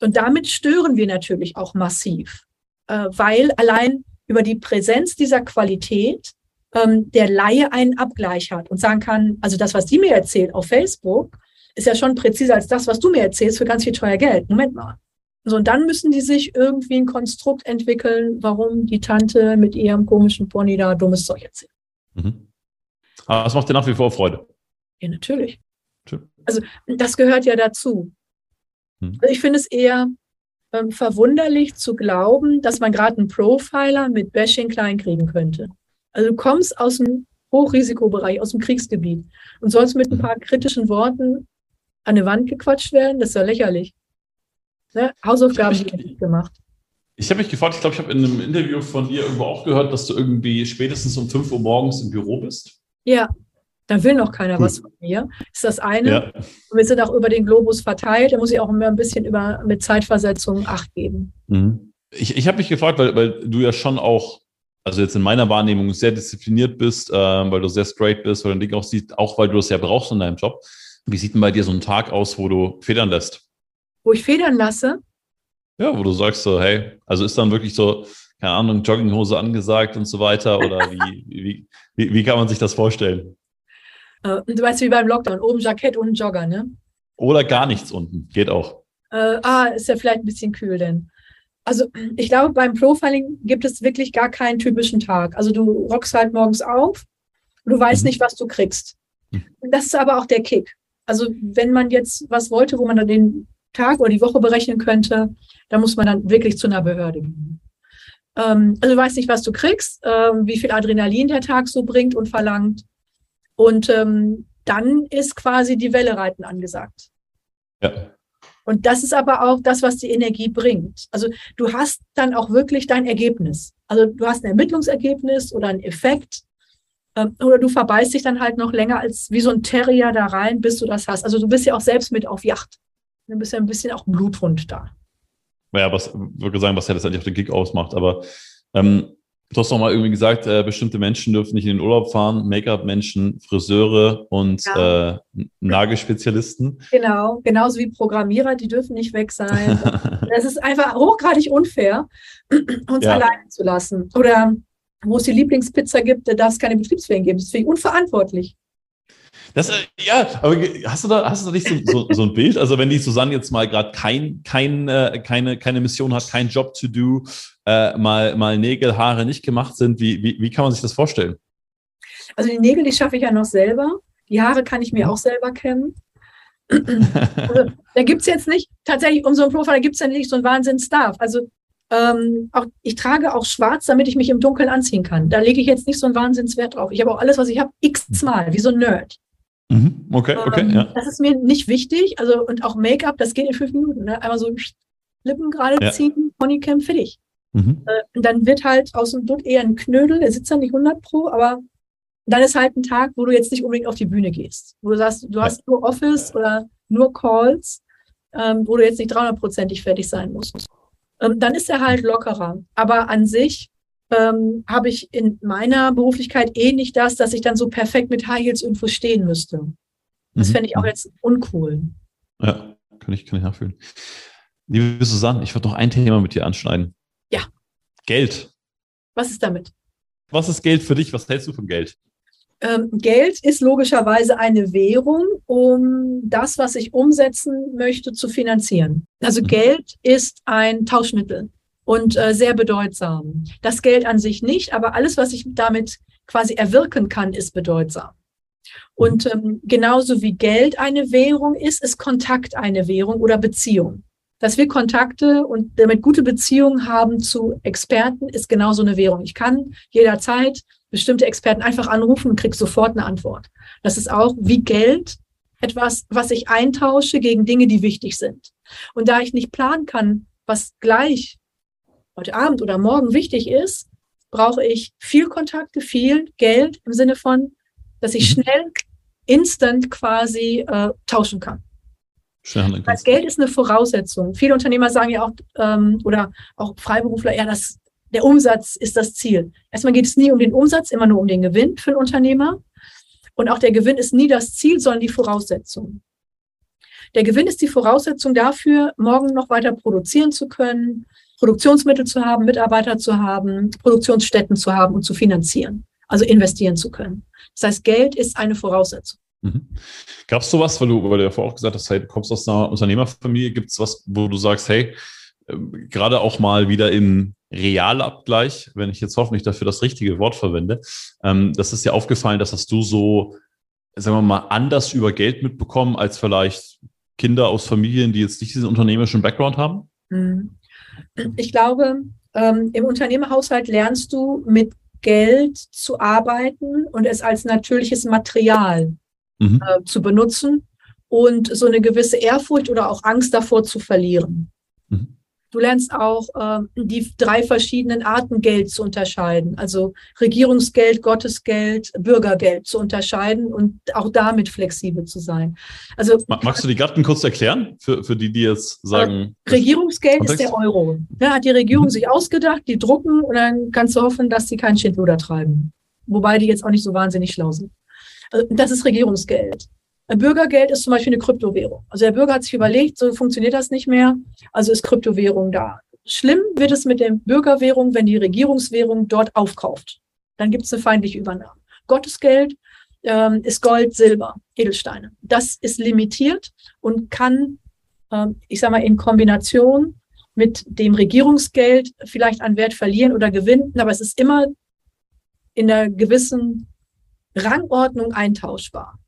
Und damit stören wir natürlich auch massiv, äh, weil allein über die Präsenz dieser Qualität ähm, der Laie einen Abgleich hat und sagen kann, also das, was die mir erzählt auf Facebook, ist ja schon präziser als das, was du mir erzählst für ganz viel teuer Geld. Moment mal. So, und dann müssen die sich irgendwie ein Konstrukt entwickeln, warum die Tante mit ihrem komischen Pony da dummes Zeug erzählt. Mhm. Aber das macht dir nach wie vor Freude. Ja, natürlich. Also das gehört ja dazu. Hm. Also ich finde es eher ähm, verwunderlich zu glauben, dass man gerade einen Profiler mit Bashing kleinkriegen könnte. Also du kommst aus dem Hochrisikobereich, aus dem Kriegsgebiet und sollst mit ein paar kritischen Worten an eine Wand gequatscht werden. Das ist ja lächerlich. Ne? Hausaufgaben ich, gemacht. Ich habe mich gefragt, ich glaube, ich habe in einem Interview von dir irgendwo auch gehört, dass du irgendwie spätestens um 5 Uhr morgens im Büro bist. Ja, da will noch keiner was von mir. ist das eine. Ja. Und wir sind auch über den Globus verteilt. Da muss ich auch immer ein bisschen über, mit Zeitversetzung Acht geben. Mhm. Ich, ich habe mich gefragt, weil, weil du ja schon auch, also jetzt in meiner Wahrnehmung, sehr diszipliniert bist, äh, weil du sehr straight bist, weil du Ding auch siehst, auch weil du es ja brauchst in deinem Job. Wie sieht denn bei dir so ein Tag aus, wo du federn lässt? Wo ich federn lasse? Ja, wo du sagst so, hey, also ist dann wirklich so, keine Ahnung, Jogginghose angesagt und so weiter? Oder (laughs) wie, wie, wie, wie kann man sich das vorstellen? Äh, du weißt, wie beim Lockdown, oben Jackett, unten Jogger, ne? Oder gar nichts unten, geht auch. Äh, ah, ist ja vielleicht ein bisschen kühl denn. Also ich glaube, beim Profiling gibt es wirklich gar keinen typischen Tag. Also du rockst halt morgens auf und du weißt mhm. nicht, was du kriegst. Mhm. Das ist aber auch der Kick. Also wenn man jetzt was wollte, wo man dann den Tag oder die Woche berechnen könnte, dann muss man dann wirklich zu einer Behörde gehen. Ähm, also du weißt nicht, was du kriegst, ähm, wie viel Adrenalin der Tag so bringt und verlangt. Und ähm, dann ist quasi die Welle reiten angesagt. Ja. Und das ist aber auch das, was die Energie bringt. Also du hast dann auch wirklich dein Ergebnis. Also du hast ein Ermittlungsergebnis oder einen Effekt. Ähm, oder du verbeißt dich dann halt noch länger als wie so ein Terrier da rein, bis du das hast. Also du bist ja auch selbst mit auf Yacht. Du bist ja ein bisschen auch Bluthund da. Ja, was würde sagen, was ja letztendlich auf den Gig ausmacht. Aber ähm, Du hast noch mal irgendwie gesagt, äh, bestimmte Menschen dürfen nicht in den Urlaub fahren, Make-up-Menschen, Friseure und ja. äh, Nagelspezialisten. Genau, genauso wie Programmierer, die dürfen nicht weg sein. (laughs) das ist einfach hochgradig unfair, uns ja. alleine zu lassen. Oder wo es die Lieblingspizza gibt, da darf es keine Betriebsferien geben. Das finde ich unverantwortlich. Das, äh, ja, aber hast du da, hast du da nicht so, so, so ein Bild? Also wenn die Susanne jetzt mal gerade kein, kein, äh, keine, keine Mission hat, kein Job to do, äh, mal, mal Nägel, Haare nicht gemacht sind, wie, wie, wie kann man sich das vorstellen? Also die Nägel, die schaffe ich ja noch selber. Die Haare kann ich mir auch selber kämmen. (laughs) also, da gibt es jetzt nicht, tatsächlich, um so einen Profil, da gibt es ja nicht so einen Wahnsinn-Staff. Also ähm, auch, ich trage auch schwarz, damit ich mich im Dunkeln anziehen kann. Da lege ich jetzt nicht so einen Wahnsinnswert drauf. Ich habe auch alles, was ich habe, x-mal, wie so ein Nerd. Mhm. Okay, okay, ähm, ja. Das ist mir nicht wichtig. Also, und auch Make-up, das geht in fünf Minuten. Ne? Einmal so Lippen gerade Ja. ziehen, Ponycam, fertig. Mhm. Äh, und dann wird halt aus dem Dutt eher ein Knödel, der sitzt dann nicht 100 pro, aber dann ist halt ein Tag, wo du jetzt nicht unbedingt auf die Bühne gehst. Wo du sagst, du hast nur Office oder nur Calls, ähm, wo du jetzt nicht 300-prozentig fertig sein musst. Ähm, dann ist er halt lockerer. Aber an sich ähm, habe ich in meiner Beruflichkeit eh nicht das, dass ich dann so perfekt mit High Heels irgendwo stehen müsste. Das Mhm. fände ich auch jetzt uncool. Ja, kann ich, kann ich nachfühlen. Liebe Susanne, ich würde noch ein Thema mit dir anschneiden. Geld. Was ist damit? Was ist Geld für dich? Was hältst du von Geld? Ähm, Geld ist logischerweise eine Währung, um das, was ich umsetzen möchte, zu finanzieren. Also Mhm. Geld ist ein Tauschmittel und äh, sehr bedeutsam. Das Geld an sich nicht, aber alles, was ich damit quasi erwirken kann, ist bedeutsam. Und ähm, genauso wie Geld eine Währung ist, ist Kontakt eine Währung oder Beziehung. Dass wir Kontakte und damit gute Beziehungen haben zu Experten, ist genauso eine Währung. Ich kann jederzeit bestimmte Experten einfach anrufen und kriege sofort eine Antwort. Das ist auch wie Geld etwas, was ich eintausche gegen Dinge, die wichtig sind. Und da ich nicht planen kann, was gleich heute Abend oder morgen wichtig ist, brauche ich viel Kontakte, viel Geld im Sinne von, dass ich Mhm. schnell, instant quasi äh, tauschen kann. Kannst. Geld ist eine Voraussetzung. Viele Unternehmer sagen ja auch, ähm, oder auch Freiberufler, ja, das, der Umsatz ist das Ziel. Erstmal geht es nie um den Umsatz, immer nur um den Gewinn für einen Unternehmer. Und auch der Gewinn ist nie das Ziel, sondern die Voraussetzung. Der Gewinn ist die Voraussetzung dafür, morgen noch weiter produzieren zu können, Produktionsmittel zu haben, Mitarbeiter zu haben, Produktionsstätten zu haben und zu finanzieren, also investieren zu können. Das heißt, Geld ist eine Voraussetzung. Mhm. Gab es sowas, weil du, weil du ja vorher auch gesagt hast, hey, du kommst aus einer Unternehmerfamilie, gibt es was, wo du sagst, hey, ähm, gerade auch mal wieder im Realabgleich, wenn ich jetzt hoffentlich dafür das richtige Wort verwende, ähm, das ist dir aufgefallen, dass hast du so, sagen wir mal, anders über Geld mitbekommen als vielleicht Kinder aus Familien, die jetzt nicht diesen unternehmerischen Background haben? Mhm. Ich glaube, ähm, im Unternehmerhaushalt lernst du mit Geld zu arbeiten und es als natürliches Material Mhm. äh, zu benutzen und so eine gewisse Ehrfurcht oder auch Angst davor zu verlieren. Mhm. Du lernst auch ähm, die drei verschiedenen Arten Geld zu unterscheiden, also Regierungsgeld, Gottesgeld, Bürgergeld zu unterscheiden und auch damit flexibel zu sein. Also Ma- Magst du die Gatten kurz erklären, für, für die, die jetzt sagen, Regierungsgeld Kontext? ist der Euro. Ja, hat die Regierung Mhm. sich ausgedacht, die drucken und dann kannst du hoffen, dass sie keinen Schindluder treiben. Wobei die jetzt auch nicht so wahnsinnig schlau sind. Also das ist Regierungsgeld. Bürgergeld ist zum Beispiel eine Kryptowährung. Also der Bürger hat sich überlegt, so funktioniert das nicht mehr, also ist Kryptowährung da. Schlimm wird es mit der Bürgerwährung, wenn die Regierungswährung dort aufkauft. Dann gibt es eine feindliche Übernahme. Gottesgeld ähm, ist Gold, Silber, Edelsteine. Das ist limitiert und kann, ähm, ich sage mal, in Kombination mit dem Regierungsgeld vielleicht an Wert verlieren oder gewinnen, aber es ist immer in einer gewissen Rangordnung eintauschbar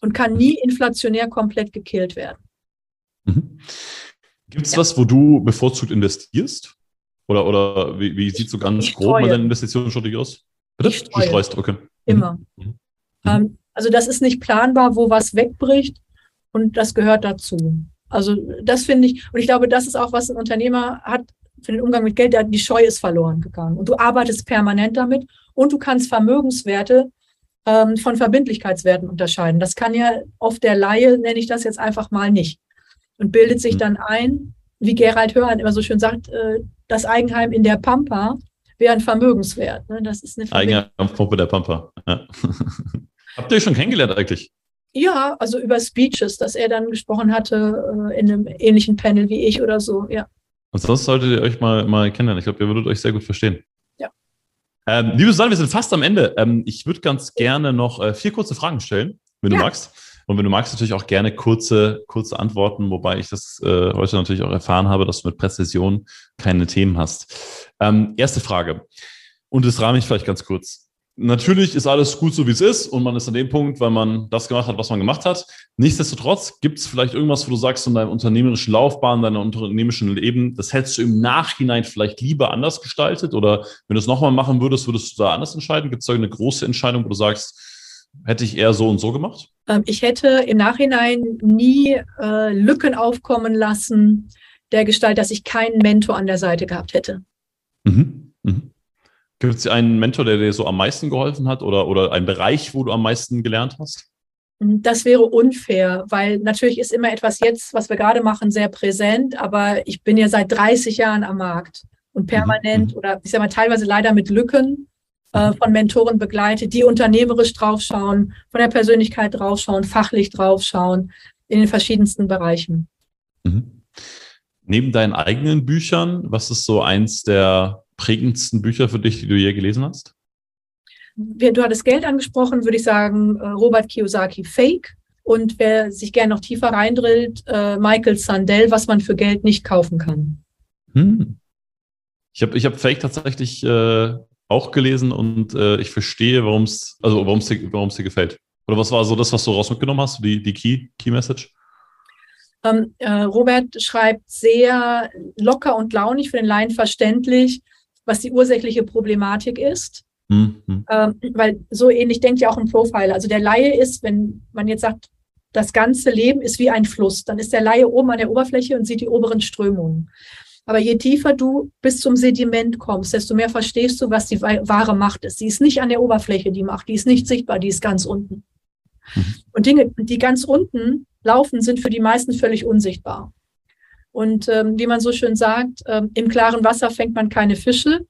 und kann nie inflationär komplett gekillt werden. Mhm. Gibt es Ja. was, wo du bevorzugt investierst? Oder, oder wie, wie sieht so ganz grob mal deine Investitionsstrategie aus? Bitte? Ich streue. Du streust, okay. Immer. Mhm. Ähm, also das ist nicht planbar, wo was wegbricht und das gehört dazu. Also das finde ich, und ich glaube, das ist auch, was ein Unternehmer hat für den Umgang mit Geld, der- die Scheu ist verloren gegangen. Und du arbeitest permanent damit und du kannst Vermögenswerte ähm, von Verbindlichkeitswerten unterscheiden. Das kann ja oft der Laie, nenne ich das jetzt einfach mal nicht. Und bildet sich Mhm. dann ein, wie Gerald Hörhan immer so schön sagt, äh, das Eigenheim in der Pampa wäre ein Vermögenswert. Ne? Das ist eine Eigener Pumpe der Pampa. Ja. (laughs) Habt ihr euch schon kennengelernt eigentlich? Ja, also über Speeches, dass er dann gesprochen hatte äh, in einem ähnlichen Panel wie ich oder so, ja. Ansonsten solltet ihr euch mal, mal kennenlernen. Ich glaube, ihr würdet euch sehr gut verstehen. Ähm, liebe Susanne, wir sind fast am Ende. Ähm, ich würde ganz gerne noch äh, vier kurze Fragen stellen, wenn du Ja. magst. Und wenn du magst, natürlich auch gerne kurze, kurze Antworten, wobei ich das äh, heute natürlich auch erfahren habe, dass du mit Präzision keine Themen hast. Ähm, erste Frage. Und das rahme ich vielleicht ganz kurz. Natürlich ist alles gut so, wie es ist, und man ist an dem Punkt, weil man das gemacht hat, was man gemacht hat. Nichtsdestotrotz gibt es vielleicht irgendwas, wo du sagst, in deinem unternehmerischen Laufbahn, deinem unternehmerischen Leben, das hättest du im Nachhinein vielleicht lieber anders gestaltet? Oder wenn du es nochmal machen würdest, würdest du da anders entscheiden? Gibt es da eine große Entscheidung, wo du sagst, hätte ich eher so und so gemacht? Ähm, ich hätte im Nachhinein nie äh, Lücken aufkommen lassen, der Gestalt, dass ich keinen Mentor an der Seite gehabt hätte. Mhm. Mhm. Gibt es einen Mentor, der dir so am meisten geholfen hat oder, oder einen Bereich, wo du am meisten gelernt hast? Das wäre unfair, weil natürlich ist immer etwas jetzt, was wir gerade machen, sehr präsent, aber ich bin ja seit 30 Jahren am Markt und mhm. permanent mhm. oder ich sage mal teilweise leider mit Lücken äh, von Mentoren begleitet, die unternehmerisch draufschauen, von der Persönlichkeit draufschauen, fachlich draufschauen, in den verschiedensten Bereichen. Mhm. Neben deinen eigenen Büchern, was ist so eins der prägendsten Bücher für dich, die du je gelesen hast? Du hattest Geld angesprochen, würde ich sagen, äh, Robert Kiyosaki Fake. Und wer sich gerne noch tiefer reindrillt, äh, Michael Sandel, was man für Geld nicht kaufen kann. Hm. Ich habe ich hab Fake tatsächlich äh, auch gelesen und äh, ich verstehe, warum es also warum es dir, warum's dir gefällt. Oder was war so das, was du raus mitgenommen hast, die, die Key, Key Message? Ähm, äh, Robert schreibt sehr locker und launig, für den Laien verständlich, was die ursächliche Problematik ist. Mhm. Ähm, weil so ähnlich denkt ja auch ein Profiler. Also der Laie ist, wenn man jetzt sagt, das ganze Leben ist wie ein Fluss, dann ist der Laie oben an der Oberfläche und sieht die oberen Strömungen. Aber je tiefer du bis zum Sediment kommst, desto mehr verstehst du, was die wahre Macht ist. Die ist nicht an der Oberfläche, die Macht, die ist nicht sichtbar, die ist ganz unten. Mhm. Und Dinge, die ganz unten laufen, sind für die meisten völlig unsichtbar. Und ähm, wie man so schön sagt, ähm, im klaren Wasser fängt man keine Fische.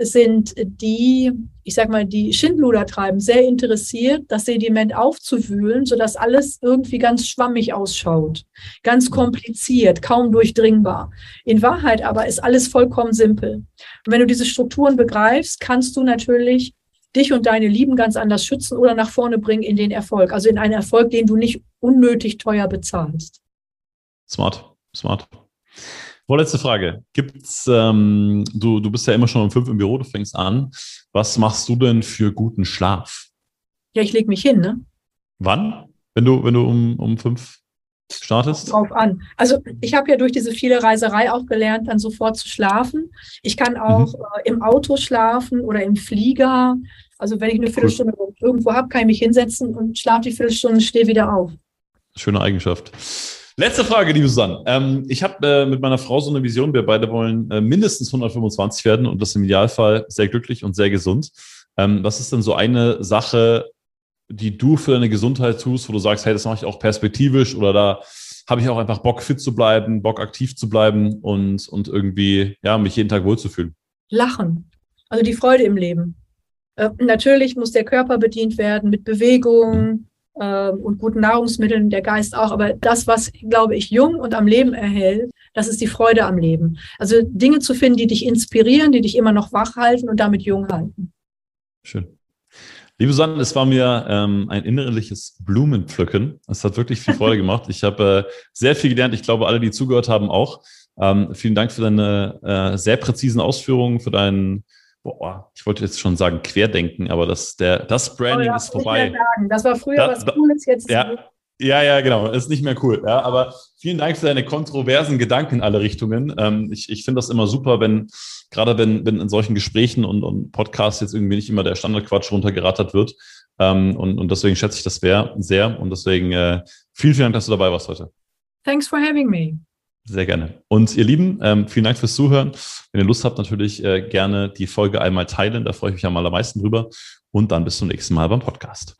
Es sind die, ich sag mal, die Schindluder treiben, sehr interessiert, das Sediment aufzuwühlen, sodass alles irgendwie ganz schwammig ausschaut, ganz kompliziert, kaum durchdringbar. In Wahrheit aber ist alles vollkommen simpel. Und wenn du diese Strukturen begreifst, kannst du natürlich dich und deine Lieben ganz anders schützen oder nach vorne bringen in den Erfolg. Also in einen Erfolg, den du nicht unnötig teuer bezahlst. Smart, smart. Vorletzte Frage. Gibt's, ähm, du, du bist ja immer schon um fünf im Büro, du fängst an. Was machst du denn für guten Schlaf? Ja, ich lege mich hin, ne? Wann? Wenn du, wenn du um, um fünf startest? Drauf an. Also ich habe ja durch diese viele Reiserei auch gelernt, dann sofort zu schlafen. Ich kann auch mhm. äh, im Auto schlafen oder im Flieger. Also wenn ich eine Viertelstunde cool. irgendwo habe, kann ich mich hinsetzen und schlafe die Viertelstunde und stehe wieder auf. Schöne Eigenschaft. Letzte Frage, liebe Susanne. Ähm, ich habe äh, mit meiner Frau so eine Vision. Wir beide wollen äh, mindestens 125 werden und das im Idealfall sehr glücklich und sehr gesund. Ähm, was ist denn so eine Sache, die du für deine Gesundheit tust, wo du sagst, hey, das mache ich auch perspektivisch oder da habe ich auch einfach Bock, fit zu bleiben, Bock, aktiv zu bleiben und, und irgendwie, ja, mich jeden Tag wohlzufühlen? Lachen. Also die Freude im Leben. Äh, natürlich muss der Körper bedient werden mit Bewegung, äh, und guten Nahrungsmitteln, der Geist auch. Aber das, was, glaube ich, jung und am Leben erhält, das ist die Freude am Leben. Also Dinge zu finden, die dich inspirieren, die dich immer noch wach halten und damit jung halten. Schön. Liebe Susanne, es war mir ähm, ein innerliches Blumenpflücken. Es hat wirklich viel Freude (laughs) gemacht. Ich habe äh, sehr viel gelernt. Ich glaube, alle, die zugehört haben, auch. Ähm, vielen Dank für deine äh, sehr präzisen Ausführungen, für deinen boah, ich wollte jetzt schon sagen Querdenken, aber das, der, das Branding oh, ist vorbei. Das war früher da, was Cooles, jetzt ja, ja, ja, genau, ist nicht mehr cool. Ja, aber vielen Dank für deine kontroversen Gedanken in alle Richtungen. Ähm, ich ich finde das immer super, wenn, gerade wenn, wenn in solchen Gesprächen und, und Podcasts jetzt irgendwie nicht immer der Standardquatsch runtergerattert wird. Ähm, und, und deswegen schätze ich das sehr. Und deswegen äh, vielen, vielen Dank, dass du dabei warst heute. Thanks for having me. Sehr gerne. Und ihr Lieben, ähm, vielen Dank fürs Zuhören. Wenn ihr Lust habt, natürlich äh, gerne die Folge einmal teilen. Da freue ich mich am allermeisten drüber. Und dann bis zum nächsten Mal beim Podcast.